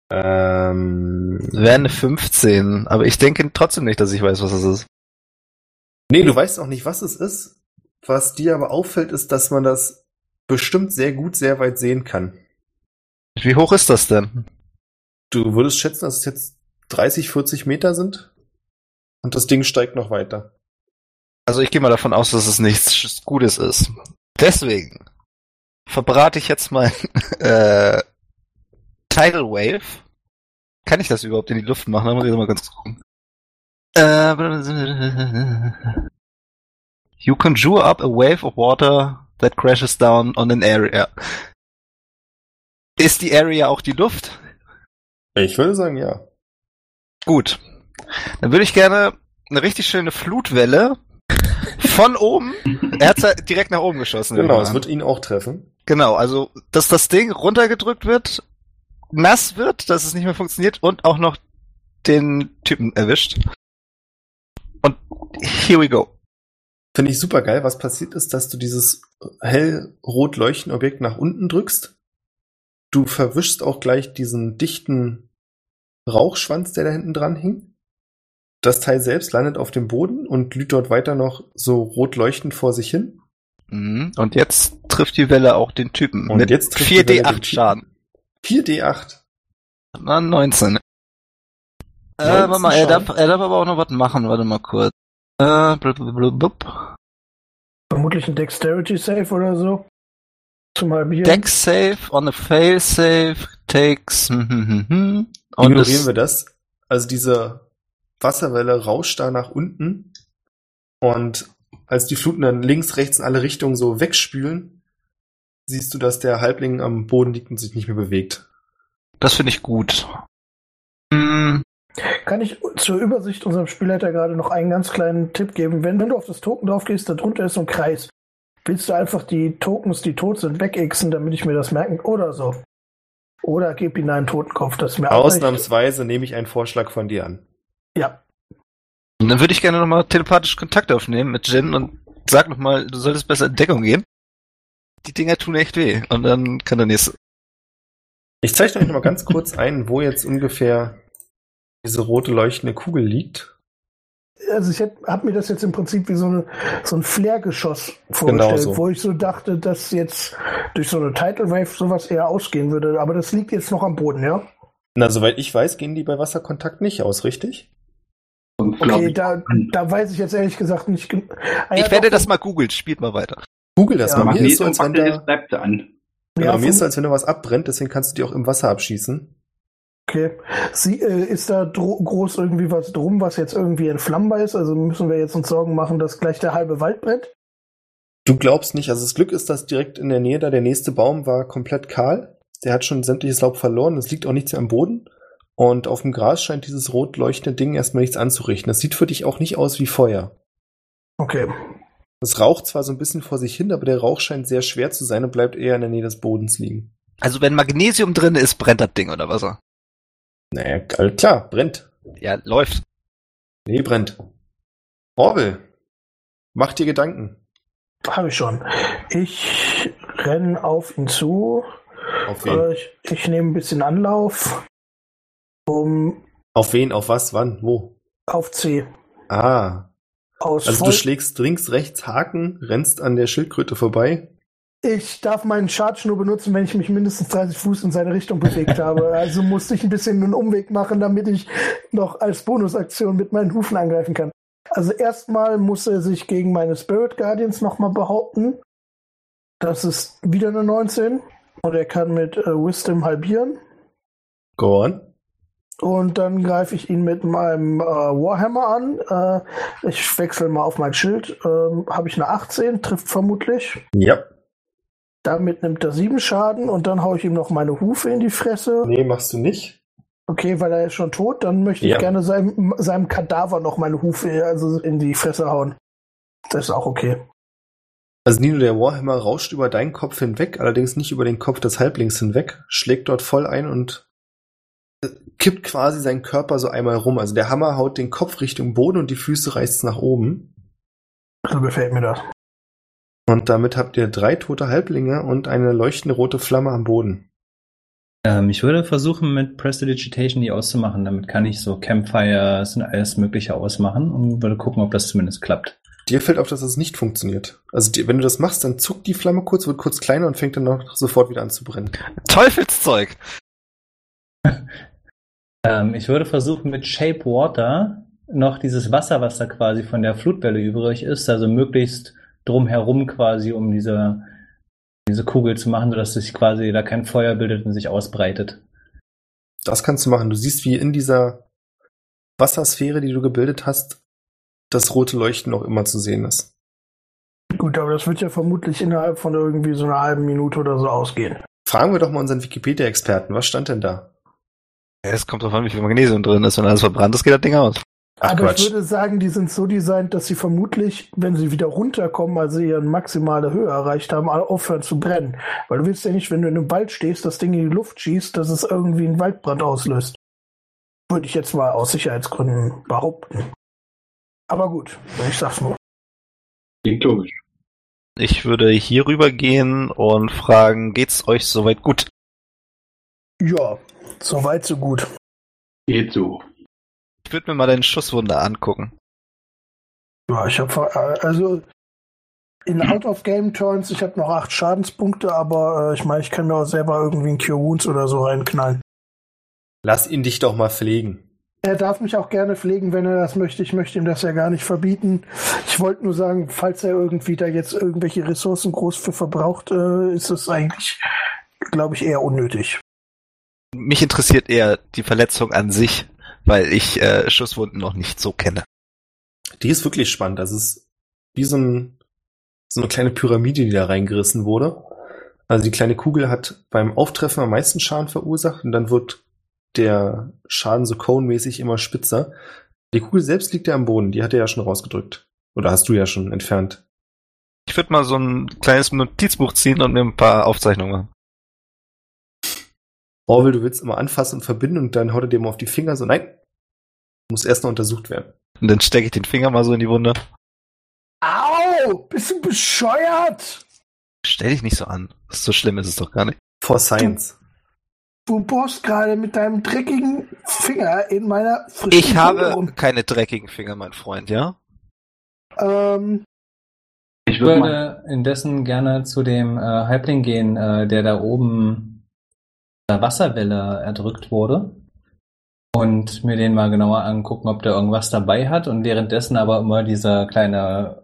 Ähm, Wäre eine 15, aber ich denke trotzdem nicht, dass ich weiß, was das ist. nee, du weißt auch nicht, was es ist. Was dir aber auffällt, ist, dass man das bestimmt sehr gut, sehr weit sehen kann. Wie hoch ist das denn? Du würdest schätzen, dass es jetzt 30, 40 Meter sind? Und das Ding steigt noch weiter. Also ich gehe mal davon aus, dass es nichts Gutes ist. Deswegen verbrate ich jetzt mein (laughs) äh, Tidal Wave. Kann ich das überhaupt in die Luft machen? Da muss ich mal ganz gucken. Äh, (laughs) you conjure up a wave of water that crashes down on an area. Ist die Area auch die Luft? Ich würde sagen, ja. Gut. Dann würde ich gerne eine richtig schöne Flutwelle von oben. (laughs) Er hat direkt nach oben geschossen. Genau, es wird ihn auch treffen. Genau, also dass das Ding runtergedrückt wird, nass wird, dass es nicht mehr funktioniert und auch noch den Typen erwischt. Und here we go. Finde ich super geil. Was passiert ist, dass du dieses hellrot leuchtende Objekt nach unten drückst. Du verwischst auch gleich diesen dichten Rauchschwanz, der da hinten dran hing. Das Teil selbst landet auf dem Boden und glüht dort weiter noch so rot leuchtend vor sich hin. Mhm. Und jetzt trifft die Welle auch den Typen. Und mit jetzt trifft die Welle den 4D8 Typen. Schaden. 4D8. Na, 19. Äh, 19 warte mal, er darf, er darf aber auch noch was machen, warte mal kurz. Äh, blub, blub, blub, blub. Vermutlich ein Dexterity Save oder so. Zum Halbieren. Deck save on a fail save takes. hm, hm, hm. Und Ignorieren wir das. Also diese Wasserwelle rauscht da nach unten und als die Fluten dann links, rechts in alle Richtungen so wegspülen, siehst du, dass der Halbling am Boden liegt und sich nicht mehr bewegt. Das finde ich gut. Hm, Kann ich zur Übersicht unserem Spielleiter gerade noch einen ganz kleinen Tipp geben? Wenn, wenn du auf das Token drauf gehst, da drunter ist so ein Kreis. Willst du einfach die Tokens, die tot sind, wegixen, damit ich mir das merken? Oder so. Oder gib ihnen einen Totenkopf, das mir. Ausnahmsweise nehme ich einen Vorschlag von dir an. Ja, Und dann würde ich gerne nochmal telepathisch Kontakt aufnehmen mit Jen und sag nochmal, du solltest besser in Deckung gehen. Die Dinger tun echt weh. Und dann kann der nächste. Ich zeichne euch noch mal ganz kurz ein, wo jetzt ungefähr diese rote leuchtende Kugel liegt. Also ich habe mir das jetzt im Prinzip wie so, eine, so ein Flairgeschoss vorgestellt, Genau so. wo ich so dachte, dass jetzt durch so eine Tidal Wave sowas eher ausgehen würde. Aber das liegt jetzt noch am Boden, ja? Na, soweit ich weiß, gehen die bei Wasserkontakt nicht aus, richtig? Und Okay, ich, da, da weiß ich jetzt ehrlich gesagt nicht. Ah, ja, Ich werde doch, das mal googeln, spielt mal weiter. Google das Ja, mal. Mir ist so, als wenn da, bleibt an. genau, Ja, mir ist so, als wenn da was abbrennt, deswegen kannst du die auch im Wasser abschießen. Okay. Sie, äh, ist da groß irgendwie was drum, was jetzt irgendwie entflammbar ist? Also müssen wir jetzt uns Sorgen machen, dass gleich der halbe Wald brennt? Du glaubst nicht, also das Glück ist, dass direkt in der Nähe da der nächste Baum war komplett kahl. Der hat schon sämtliches Laub verloren, es liegt auch nichts mehr am Boden. Und auf dem Gras scheint dieses rot leuchtende Ding erstmal nichts anzurichten. Das sieht für dich auch nicht aus wie Feuer. Okay. Es raucht zwar so ein bisschen vor sich hin, aber der Rauch scheint sehr schwer zu sein und bleibt eher in der Nähe des Bodens liegen. Also wenn Magnesium drin ist, brennt das Ding oder was? Naja, all- klar, brennt. Ja, läuft. Nee, brennt. Orwell, mach dir Gedanken. Habe ich schon. Ich renne auf ihn zu. Auf wen? Äh, ich ich nehme ein bisschen Anlauf. Um Auf wen, auf was, wann, wo? auf C. Ah, Aus also voll- du schlägst links, rechts Haken, rennst an der Schildkröte vorbei. Ich darf meinen Charge nur benutzen, wenn ich mich mindestens 30 Fuß in seine Richtung bewegt habe. (laughs) Also musste ich ein bisschen einen Umweg machen, damit ich noch als Bonusaktion mit meinen Hufen angreifen kann. Also erstmal muss er sich gegen meine Spirit Guardians nochmal behaupten. Das ist wieder eine 19. Und er kann mit äh, Wisdom halbieren. Go on. Und dann greife ich ihn mit meinem äh, Warhammer an. Äh, ich wechsle mal auf mein Schild. Ähm, Habe ich eine 18, trifft vermutlich. Ja. Damit nimmt er 7 Schaden und dann haue ich ihm noch meine Hufe in die Fresse. Nee, machst du nicht. Okay, weil er ist schon tot, dann möchte ich Ja. gerne seinem, seinem Kadaver noch meine Hufe also in die Fresse hauen. Das ist auch okay. Also Nino, der Warhammer rauscht über deinen Kopf hinweg, allerdings nicht über den Kopf des Halblings hinweg, schlägt dort voll ein und kippt quasi seinen Körper so einmal rum. Also der Hammer haut den Kopf Richtung Boden und die Füße reißt nach oben. So gefällt mir das. Und damit habt ihr drei tote Halblinge und eine leuchtende rote Flamme am Boden. Ähm, ich würde versuchen, mit Prestidigitation die auszumachen. Damit kann ich so Campfires und alles Mögliche ausmachen und würde gucken, ob das zumindest klappt. Dir fällt auf, dass das nicht funktioniert. Also die, wenn du das machst, dann zuckt die Flamme kurz, wird kurz kleiner und fängt dann noch sofort wieder an zu brennen. Teufelszeug! (laughs) Ähm, ich würde versuchen, mit Shape Water noch dieses Wasser, was da quasi von der Flutwelle übrig ist, also möglichst drumherum quasi, um diese, diese Kugel zu machen, sodass sich quasi da kein Feuer bildet und sich ausbreitet. Das kannst du machen. Du siehst, wie in dieser Wassersphäre, die du gebildet hast, das rote Leuchten noch immer zu sehen ist. Gut, aber das wird ja vermutlich innerhalb von irgendwie so einer halben Minute oder so ausgehen. Fragen wir doch mal unseren Wikipedia-Experten. Was stand denn da? Es kommt drauf an, wie viel Magnesium drin ist. Wenn alles verbrannt ist, geht das Ding aus. Ach aber Quatsch. ich würde sagen, die sind so designt, dass sie vermutlich, wenn sie wieder runterkommen, also ihre maximale Höhe erreicht haben, alle aufhören zu brennen. Weil du willst ja nicht, wenn du in einem Wald stehst, das Ding in die Luft schießt, dass es irgendwie einen Waldbrand auslöst. Würde ich jetzt mal aus Sicherheitsgründen behaupten. Aber gut, ich sag's nur. Klingt logisch. Ich würde hier rüber gehen und fragen, geht's euch soweit gut? Ja, so weit, so gut. Geht so. Ich würde mir mal deine Schusswunde angucken. Ja, ich habe also in Out of Game Turns, ich habe noch acht Schadenspunkte, aber äh, ich meine, ich kann mir auch selber irgendwie ein Cure Wounds oder so reinknallen. Lass ihn dich doch mal pflegen. Er darf mich auch gerne pflegen, wenn er das möchte. Ich möchte ihm das ja gar nicht verbieten. Ich wollte nur sagen, falls er irgendwie da jetzt irgendwelche Ressourcen groß für verbraucht, äh, ist es eigentlich, glaube ich, eher unnötig. Mich interessiert eher die Verletzung an sich, weil ich äh, Schusswunden noch nicht so kenne. Die ist wirklich spannend. Das ist wie so, ein, so eine kleine Pyramide, die da reingerissen wurde. Also die kleine Kugel hat beim Auftreffen am meisten Schaden verursacht und dann wird der Schaden so cone-mäßig immer spitzer. Die Kugel selbst liegt ja am Boden, die hat er ja schon rausgedrückt. Oder hast du ja schon entfernt. Ich würde mal so ein kleines Notizbuch ziehen und mir ein paar Aufzeichnungen machen. Orwell, du willst immer anfassen und verbinden und dann haut er dir mal auf die Finger so, nein, muss erst noch untersucht werden. Und dann stecke ich den Finger mal so in die Wunde. Au! Bist du bescheuert? Stell dich nicht so an. So schlimm ist es doch gar nicht. For Science. Du bohrst gerade mit deinem dreckigen Finger in meiner frischen Ich habe rum. keine dreckigen Finger, mein Freund, ja? Ähm, Ich Ich würde mal. würde indessen gerne zu dem äh, Halbling gehen, äh, der da oben der Wasserwelle erdrückt wurde. Und mir den mal genauer angucken, ob der irgendwas dabei hat und währenddessen aber immer diese kleine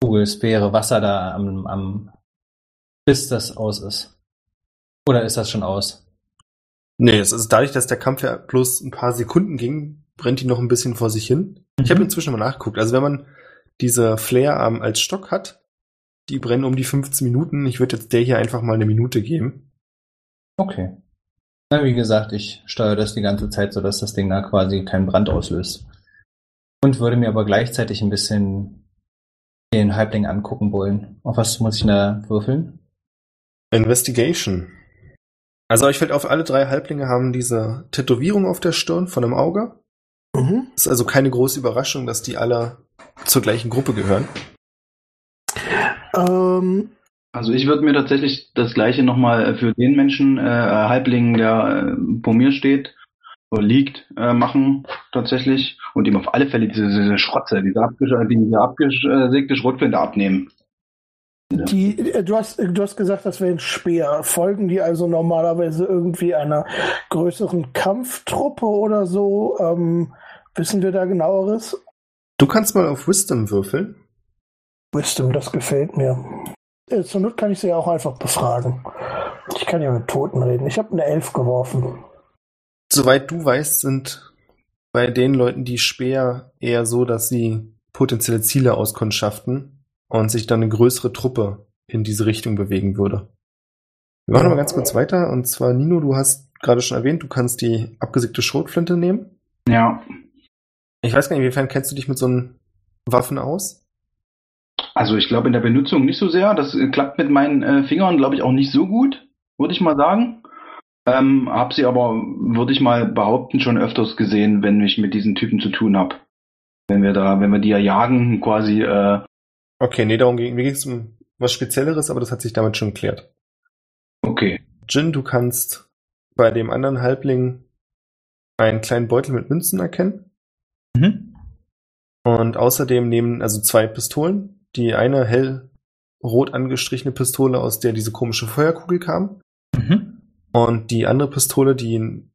Kugelsphäre Wasser da am, am bis das aus ist. Oder ist das schon aus? Nee, es ist dadurch, dass der Kampf ja bloß ein paar Sekunden ging, brennt die noch ein bisschen vor sich hin. Ich habe inzwischen mal nachgeguckt. Also wenn man diese Flarearm als Stock hat, die brennen um die 15 Minuten. Ich würde jetzt der hier einfach mal eine Minute geben. Okay. Na, wie gesagt, ich steuere das die ganze Zeit, sodass das Ding da quasi keinen Brand auslöst. Und würde mir aber gleichzeitig ein bisschen den Halbling angucken wollen. Auf was muss ich da würfeln? Investigation. Also euch fällt auf, alle drei Halblinge haben diese Tätowierung auf der Stirn von einem Auge. mhm. Ist also keine große Überraschung, dass die alle zur gleichen Gruppe gehören. ähm, Also ich würde mir tatsächlich das gleiche nochmal für den Menschen, äh, Halbling, der äh, vor mir steht oder liegt, äh, machen tatsächlich und ihm auf alle Fälle diese, diese Schrotze, diese, abgesch diese abgesägte Schrotflinte abnehmen. die, äh, du, hast, du hast gesagt, das wäre ein Speer. Folgen die also normalerweise irgendwie einer größeren Kampftruppe oder so? Ähm, wissen wir da genaueres? Du kannst mal auf Wisdom würfeln. Wisdom, das gefällt mir. Äh, Zur Not kann ich sie ja auch einfach befragen. Ich kann ja mit Toten reden. Ich habe eine Elf geworfen. soweit du weißt, sind bei den Leuten die Speer eher so, dass sie potenzielle Ziele auskundschaften und sich dann eine größere Truppe in diese Richtung bewegen würde. Wir machen mal ganz kurz weiter. Und zwar, Nino, du hast gerade schon erwähnt, du kannst die abgesägte Schrotflinte nehmen. Ja. Ich weiß gar nicht, inwiefern kennst du dich mit so einen Waffen aus? Also ich glaube in der Benutzung nicht so sehr. Das äh, klappt mit meinen äh, Fingern, glaube ich, auch nicht so gut, würde ich mal sagen. Ähm, hab sie aber, würde ich mal behaupten, schon öfters gesehen, wenn ich mit diesen Typen zu tun habe. Wenn wir da, wenn wir die ja jagen, quasi, äh, Okay, nee, darum ging, es um was Spezielleres, aber das hat sich damit schon geklärt. okay. Jin, du kannst bei dem anderen Halbling einen kleinen Beutel mit Münzen erkennen. Mhm. Und außerdem nehmen also zwei Pistolen. Die eine hellrot angestrichene Pistole, aus der diese komische Feuerkugel kam. Mhm. Und die andere Pistole, die ein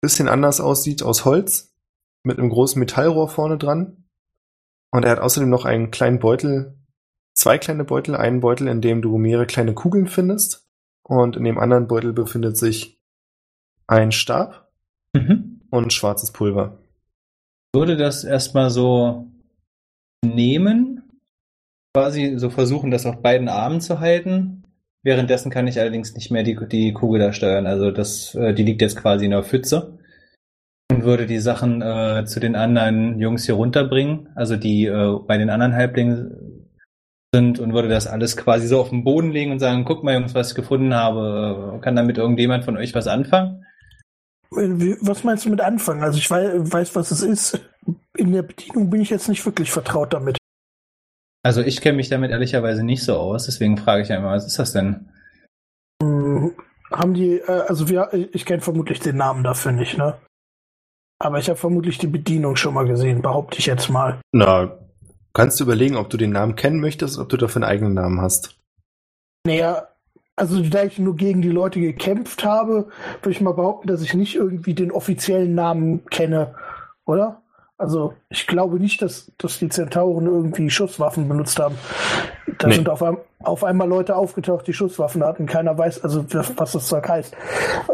bisschen anders aussieht, aus Holz, mit einem großen Metallrohr vorne dran. Und er hat außerdem noch einen kleinen Beutel, zwei kleine Beutel, einen Beutel, in dem du mehrere kleine Kugeln findest. Und in dem anderen Beutel befindet sich ein Stab Mhm. und schwarzes Pulver. Würde das erstmal so nehmen, quasi so versuchen, das auf beiden Armen zu halten. Währenddessen kann ich allerdings nicht mehr die, die Kugel da steuern. Also das, äh, die liegt jetzt quasi in der Pfütze. Und würde die Sachen äh, zu den anderen Jungs hier runterbringen, also die äh, bei den anderen Halblingen sind und würde das alles quasi so auf den Boden legen und sagen, guck mal Jungs, was ich gefunden habe. Kann damit irgendjemand von euch was anfangen? Äh, Was meinst du mit Anfang? Also ich weiß, was es ist. In der Bedienung bin ich jetzt nicht wirklich vertraut damit. Also ich kenne mich damit ehrlicherweise nicht so aus, deswegen frage ich einmal, was ist das denn? Haben die, äh, also wir, ich kenne vermutlich den Namen dafür nicht, ne? Aber ich habe vermutlich die Bedienung schon mal gesehen, behaupte ich jetzt mal. Na, kannst du überlegen, ob du den Namen kennen möchtest, ob du dafür einen eigenen Namen hast. Naja, also da ich nur gegen die Leute gekämpft habe, würde ich mal behaupten, dass ich nicht irgendwie den offiziellen Namen kenne, oder? Also ich glaube nicht, dass, dass die Zentauren irgendwie Schusswaffen benutzt haben. Da Nee. sind auf, ein, auf einmal Leute aufgetaucht, die Schusswaffen hatten. Keiner weiß, also was das Zeug heißt.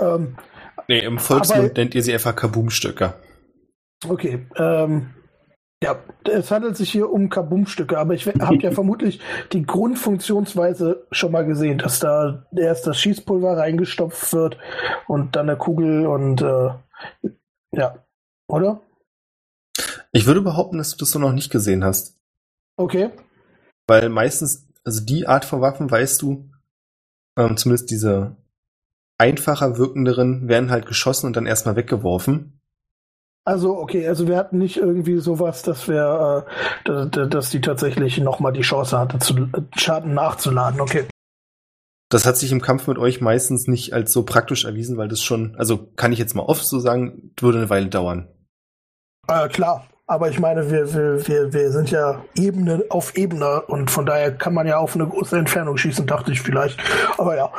Ähm, Nee, im Volksmund Aber- nennt ihr sie einfach Kaboomstöcker. Okay, ähm, ja, es handelt sich hier um Kabumstücke, aber ich habe ja (laughs) vermutlich die Grundfunktionsweise schon mal gesehen, dass da erst das Schießpulver reingestopft wird und dann eine Kugel und äh, ja, oder? Ich würde behaupten, dass du das so noch nicht gesehen hast. Okay, Weil meistens, also die Art von Waffen, weißt du, ähm, zumindest diese einfacher wirkenderen, werden halt geschossen und dann erstmal weggeworfen. also okay, also wir hatten nicht irgendwie sowas, dass wir, äh, dass, die tatsächlich nochmal die Chance hatte, zu, äh, Schaden nachzuladen. Okay, Das hat sich im Kampf mit euch meistens nicht als so praktisch erwiesen, weil das schon, also kann ich jetzt mal oft so sagen, würde eine Weile dauern. äh, klar. Aber ich meine, wir, wir, wir, wir sind ja Ebene auf Ebene und von daher kann man ja auf eine große Entfernung schießen, dachte ich vielleicht. Aber ja,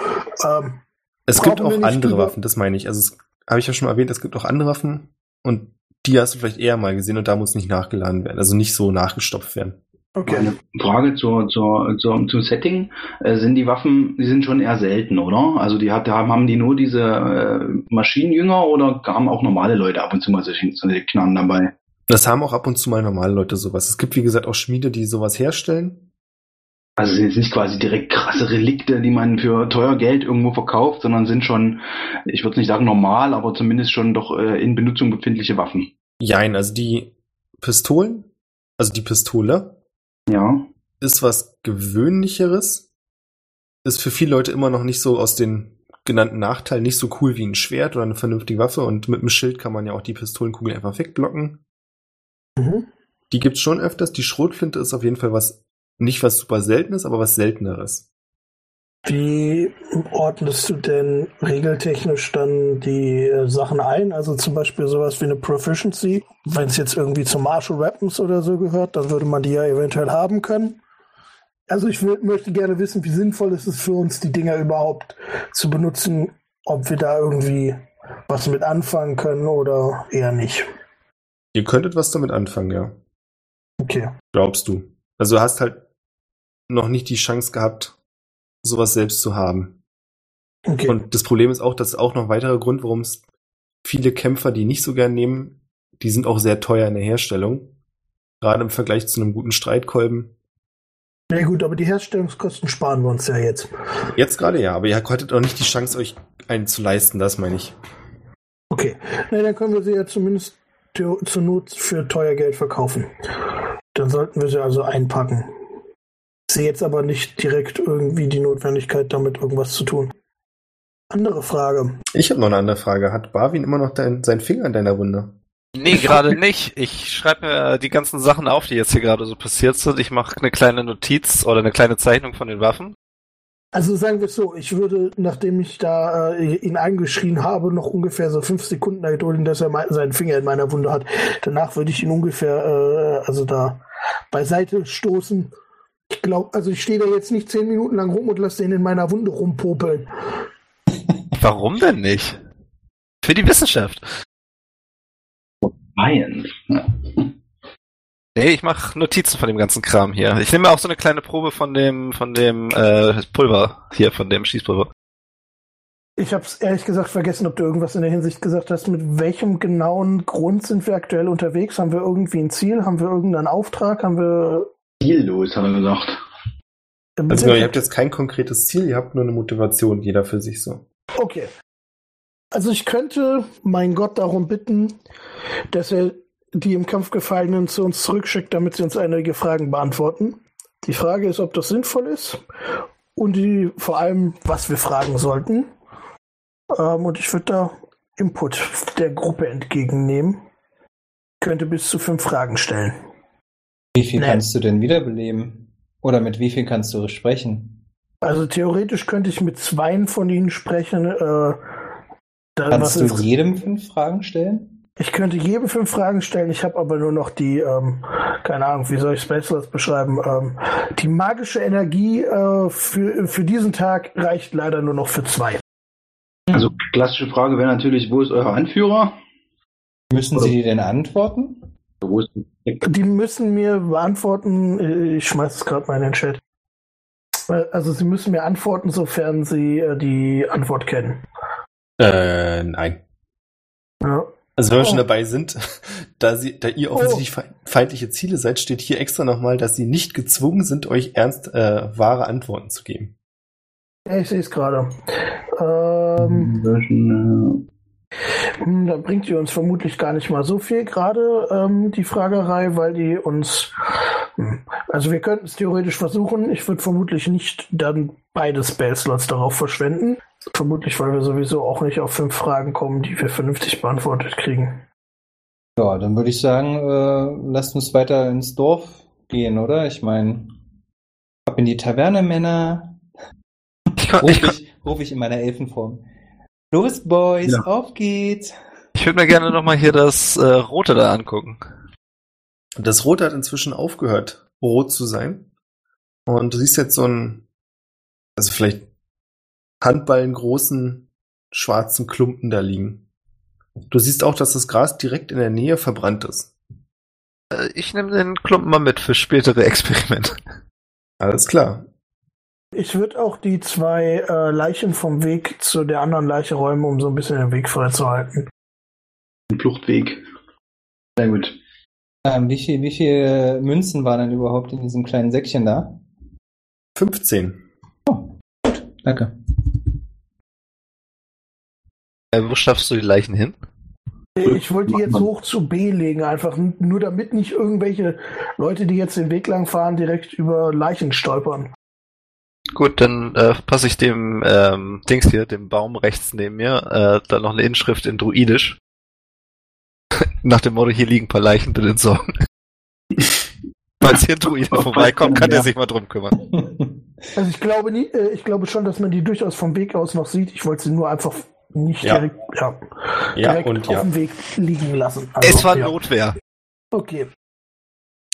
ähm, Es gibt auch andere Waffen, das meine ich. Also es habe ich ja schon mal erwähnt, es gibt auch andere Waffen und die hast du vielleicht eher mal gesehen und da muss nicht nachgeladen werden, also nicht so nachgestopft werden. okay. Eine Frage zur, zur, zur, zum Setting. Äh, sind die Waffen, die sind schon eher selten, oder? Also die hat, haben, haben die nur diese äh, Maschinenjünger oder haben auch normale Leute ab und zu mal solche Knarren dabei? Das haben auch ab und zu mal normale Leute sowas. Es gibt, wie gesagt, auch Schmiede, die sowas herstellen. Also sind jetzt nicht quasi direkt krasse Relikte, die man für teuer Geld irgendwo verkauft, sondern sind schon, ich würde nicht sagen normal, aber zumindest schon doch äh, in Benutzung befindliche Waffen. Jein, also die Pistolen, also die Pistole, Ja. ist was gewöhnlicheres. Ist für viele Leute immer noch nicht so aus den genannten Nachteilen nicht so cool wie ein Schwert oder eine vernünftige Waffe und mit dem Schild kann man ja auch die Pistolenkugel einfach wegblocken. Mhm. Die gibt's schon öfters. Die Schrotflinte ist auf jeden Fall was, nicht was super seltenes, aber was selteneres. Wie ordnest du denn regeltechnisch dann die äh, Sachen ein? Also zum Beispiel sowas wie eine Proficiency. Wenn es jetzt irgendwie zu Martial Weapons oder so gehört, dann würde man die ja eventuell haben können. Also ich möchte gerne wissen, wie sinnvoll ist es für uns, die Dinger überhaupt zu benutzen, ob wir da irgendwie was mit anfangen können oder eher nicht. Ihr könntet was damit anfangen, ja. Okay. Glaubst du. Also du hast halt noch nicht die Chance gehabt, sowas selbst zu haben. Okay. Und das Problem ist auch, das ist auch noch ein weiterer Grund, warum es viele Kämpfer die nicht so gern nehmen. Die sind auch sehr teuer in der Herstellung. Gerade im Vergleich zu einem guten Streitkolben. Na gut, aber die Herstellungskosten sparen wir uns ja jetzt. Jetzt gerade ja, aber ihr hattet auch nicht die Chance, euch einen zu leisten, das meine ich. Okay, na, dann können wir sie ja zumindest zur Not für teuer Geld verkaufen. Dann sollten wir sie also einpacken. Ich sehe jetzt aber nicht direkt irgendwie die Notwendigkeit, damit irgendwas zu tun. Andere Frage. Ich habe noch eine andere Frage. Hat Barwin immer noch dein, seinen Finger an deiner Wunde? Nee, gerade nicht. Ich schreibe mir die ganzen Sachen auf, die jetzt hier gerade so passiert sind. Ich mache eine kleine Notiz oder eine kleine Zeichnung von den Waffen. Also sagen wir es so, ich würde, nachdem ich da äh, ihn angeschrien habe, noch ungefähr so fünf Sekunden erdulden, dass er mei- seinen Finger in meiner Wunde hat. Danach würde ich ihn ungefähr, äh, also da beiseite stoßen. Ich glaube, also ich stehe da jetzt nicht zehn Minuten lang rum und lasse den in meiner Wunde rumpopeln. Warum denn nicht? Für die Wissenschaft. Science. Nee, ich mache Notizen von dem ganzen Kram hier. Ich nehme auch so eine kleine Probe von dem, von dem äh, Pulver hier, von dem Schießpulver. Ich habe es ehrlich gesagt vergessen, ob du irgendwas in der Hinsicht gesagt hast. Mit welchem genauen Grund sind wir aktuell unterwegs? Haben wir irgendwie ein Ziel? Haben wir irgendeinen Auftrag? Haben wir... Ziellos, hat er gesagt. Also genau, ihr habt jetzt kein konkretes Ziel, ihr habt nur eine Motivation, jeder für sich so. Okay. Also ich könnte meinen Gott darum bitten, dass er die im Kampf Gefallenen zu uns zurückschickt, damit sie uns einige Fragen beantworten. Die Frage ist, ob das sinnvoll ist und die, vor allem, was wir fragen sollten. Ähm, und ich würde da Input der Gruppe entgegennehmen. Könnte bis zu fünf Fragen stellen. Wie viel Nee. kannst du denn wiederbeleben? Oder mit wie viel kannst du sprechen? Also theoretisch könnte ich mit zweien von ihnen sprechen. Äh, Kannst du jedem fünf Fragen stellen? Ich könnte jedem fünf Fragen stellen, ich habe aber nur noch die, ähm, keine Ahnung, wie soll ich Spaceless beschreiben, ähm, die magische Energie äh, für, für diesen Tag reicht leider nur noch für zwei. Also klassische Frage wäre natürlich, wo ist euer Anführer? Müssen Oder- sie dir denn antworten? Wo ist Die müssen mir beantworten, äh, ich schmeiß es gerade mal in den Chat. Äh, Also sie müssen mir antworten, sofern sie äh, die Antwort kennen. Äh, nein. Ja. Also wenn wir schon Oh. dabei sind, (laughs) da, sie, da ihr offensichtlich fe- feindliche Ziele seid, steht hier extra nochmal, dass sie nicht gezwungen sind, euch ernst äh, wahre Antworten zu geben. Ja, ich sehe es gerade. Ähm, Hm, Da bringt die uns vermutlich gar nicht mal so viel gerade, ähm, die Fragerei, weil die uns. Hm, Also wir könnten es theoretisch versuchen. Ich würde vermutlich nicht dann beide Spell-Slots darauf verschwenden. Vermutlich, weil wir sowieso auch nicht auf fünf Fragen kommen, die wir vernünftig beantwortet kriegen. Ja, dann würde ich sagen, äh, lasst uns weiter ins Dorf gehen, oder? Ich meine, ab in die Taverne, Männer. Ich, kon- Ruf ich, kon- ich, ruf ich in meiner Elfenform. Los, Boys, Ja. auf geht's! ich würde mir gerne nochmal hier das äh, Rote da angucken. Das Rot hat inzwischen aufgehört, rot zu sein. Und du siehst jetzt so einen, also vielleicht handballengroßen schwarzen Klumpen da liegen. Du siehst auch, dass das Gras direkt in der Nähe verbrannt ist. Äh, ich nehme den Klumpen mal mit für spätere Experimente. Alles klar. Ich würde auch die zwei äh, Leichen vom Weg zu der anderen Leiche räumen, um so ein bisschen den Weg freizuhalten. Ein Fluchtweg. Sehr gut. Ähm, wie viel, wie viele Münzen waren denn überhaupt in diesem kleinen Säckchen da? 15. Danke. Äh, wo schaffst du die Leichen hin? Ich wollte die jetzt hoch zu B legen, einfach nur damit nicht irgendwelche Leute, die jetzt den Weg lang fahren, direkt über Leichen stolpern. Gut, dann äh, passe ich dem ähm, Dings hier, dem Baum rechts neben mir, äh, dann noch eine Inschrift in Druidisch. (laughs) Nach dem Motto, hier liegen ein paar Leichen, bitte entsorgen. (laughs) Falls hier ein Druide vorbeikommt, kann der sich mal drum kümmern. (laughs) Also ich glaube nie, äh, ich glaube schon, dass man die durchaus vom Weg aus noch sieht. Ich wollte sie nur einfach nicht Ja. direkt, ja, Ja, direkt und auf ja. dem Weg liegen lassen. Also, es war ja. Notwehr. Okay.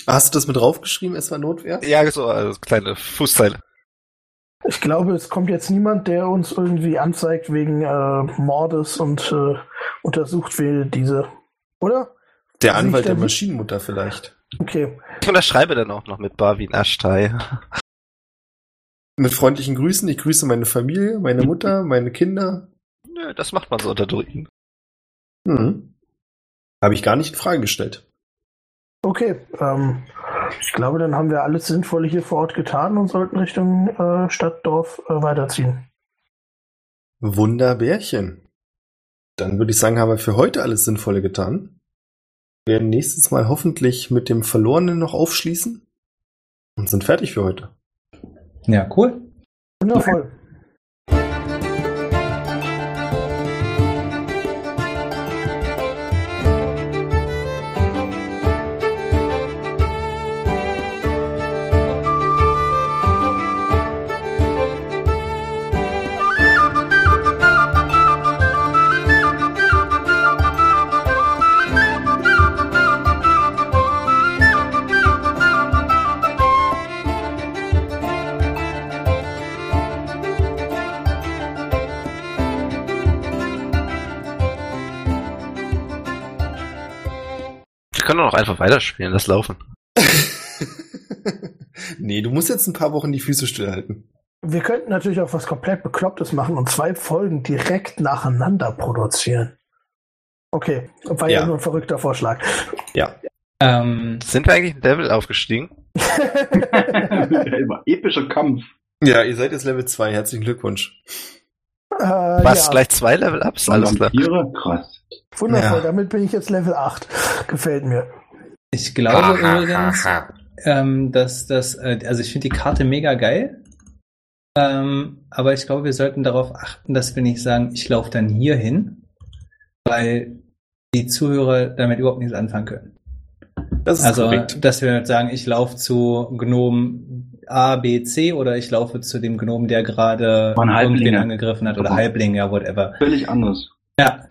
Hast du das mit draufgeschrieben? Es war Notwehr? Ja, so, also kleine Fußzeile. Ich glaube, es kommt jetzt niemand, der uns irgendwie anzeigt wegen äh, Mordes und äh, untersucht wir diese. Oder? Der Anwalt der nicht? Maschinenmutter vielleicht. Okay. Ich unterschreibe dann auch noch mit Barwin Ashtay. Mit freundlichen Grüßen. Ich grüße meine Familie, meine Mutter, meine Kinder. Nö, das macht man so unter Druiden. Hm. Habe ich gar nicht in Frage gestellt. Okay, ähm, ich glaube, dann haben wir alles Sinnvolle hier vor Ort getan und sollten Richtung äh, Stadtdorf äh, weiterziehen. Wunderbärchen. Dann würde ich sagen, haben wir für heute alles Sinnvolle getan. Wir werden nächstes Mal hoffentlich mit dem Verlorenen noch aufschließen und sind fertig für heute. Ja, cool. Wundervoll. Können doch einfach weiterspielen, das laufen. (laughs) nee, du musst jetzt ein paar Wochen die Füße stillhalten. Wir könnten natürlich auch was komplett Beklopptes machen und zwei Folgen direkt nacheinander produzieren. Okay, war ja, Ja. nur ein verrückter Vorschlag. Ja. Ähm, Sind wir eigentlich ein Level aufgestiegen? (laughs) Immer epischer Kampf. Ja, ihr seid jetzt Level 2. Herzlichen Glückwunsch. Äh, Was? ja, Gleich zwei Level-Ups? Alles klar. Krass. Wundervoll. Ja. Damit bin ich jetzt Level 8. (laughs) Gefällt mir. ich glaube übrigens, ähm, dass das, äh, also ich finde die Karte mega geil. Ähm, aber ich glaube, wir sollten darauf achten, dass wir nicht sagen, ich laufe dann hier hin, weil die Zuhörer damit überhaupt nichts anfangen können. Das ist Also, korrekt. dass wir sagen, ich laufe zu Gnom A, B, C oder ich laufe zu dem Gnom, der gerade irgendwen angegriffen hat oder Halbling, ja, whatever. Völlig anders.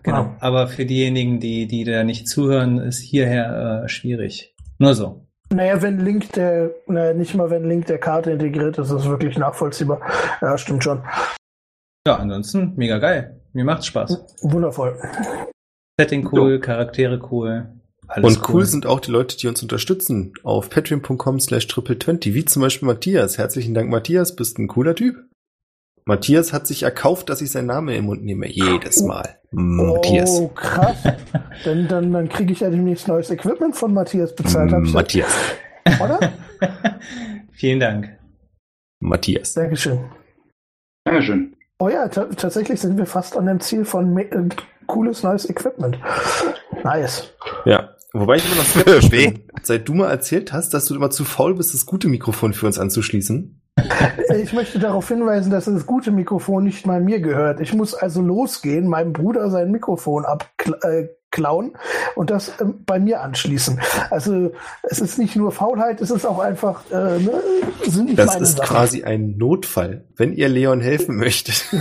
Genau. Aber für diejenigen, die, die da nicht zuhören, ist hierher äh, schwierig. Nur so. Naja, wenn Link der, naja, nicht mal wenn Link der Karte integriert ist, ist es wirklich nachvollziehbar. Ja, stimmt schon. Ja, ansonsten mega geil. Mir macht's Spaß. Wundervoll. Setting cool, Charaktere cool. Alles Und cool sind auch die Leute, die uns unterstützen auf patreon.com slash triple20, wie zum Beispiel Matthias. Herzlichen Dank, Matthias, bist ein cooler Typ. Matthias hat sich erkauft, dass ich seinen Namen im Mund nehme. Jedes Mal. Matthias. Oh, krass. (laughs) dann dann, dann kriege ich ja demnächst neues Equipment von Matthias bezahlt. Hab ich Matthias. das, oder? (laughs) Vielen Dank. Matthias. Dankeschön. Dankeschön. Oh ja, ta- tatsächlich sind wir fast an dem Ziel von äh, cooles neues Equipment. Nice. Ja. Wobei ich immer noch (laughs) skeptisch bin. Seit du mal erzählt hast, dass du immer zu faul bist, das gute Mikrofon für uns anzuschließen. Ich möchte darauf hinweisen, dass das gute Mikrofon nicht mal mir gehört. Ich muss also losgehen, meinem Bruder sein Mikrofon abklauen und das ähm, bei mir anschließen. Also es ist nicht nur Faulheit, es ist auch einfach, äh, ne, sind nicht Das meine ist Sachen. quasi ein Notfall, wenn ihr Leon helfen möchtet. (laughs)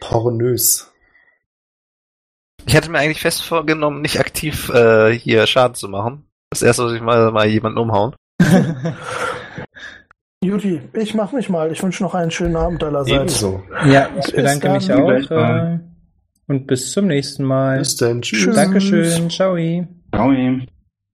Pornös. Ich hatte mir eigentlich fest vorgenommen, nicht aktiv äh, hier Schaden zu machen. Das erste, was ich mal, mal jemanden umhauen. (laughs) Juti, ich mach mich mal. Ich wünsche noch einen schönen Abend allerseits. Ebenso. Ja, ich bedanke mich auch. Äh, und bis zum nächsten Mal. Bis dann. Tschüss. Tschüss. Dankeschön. Ciao. Ciao.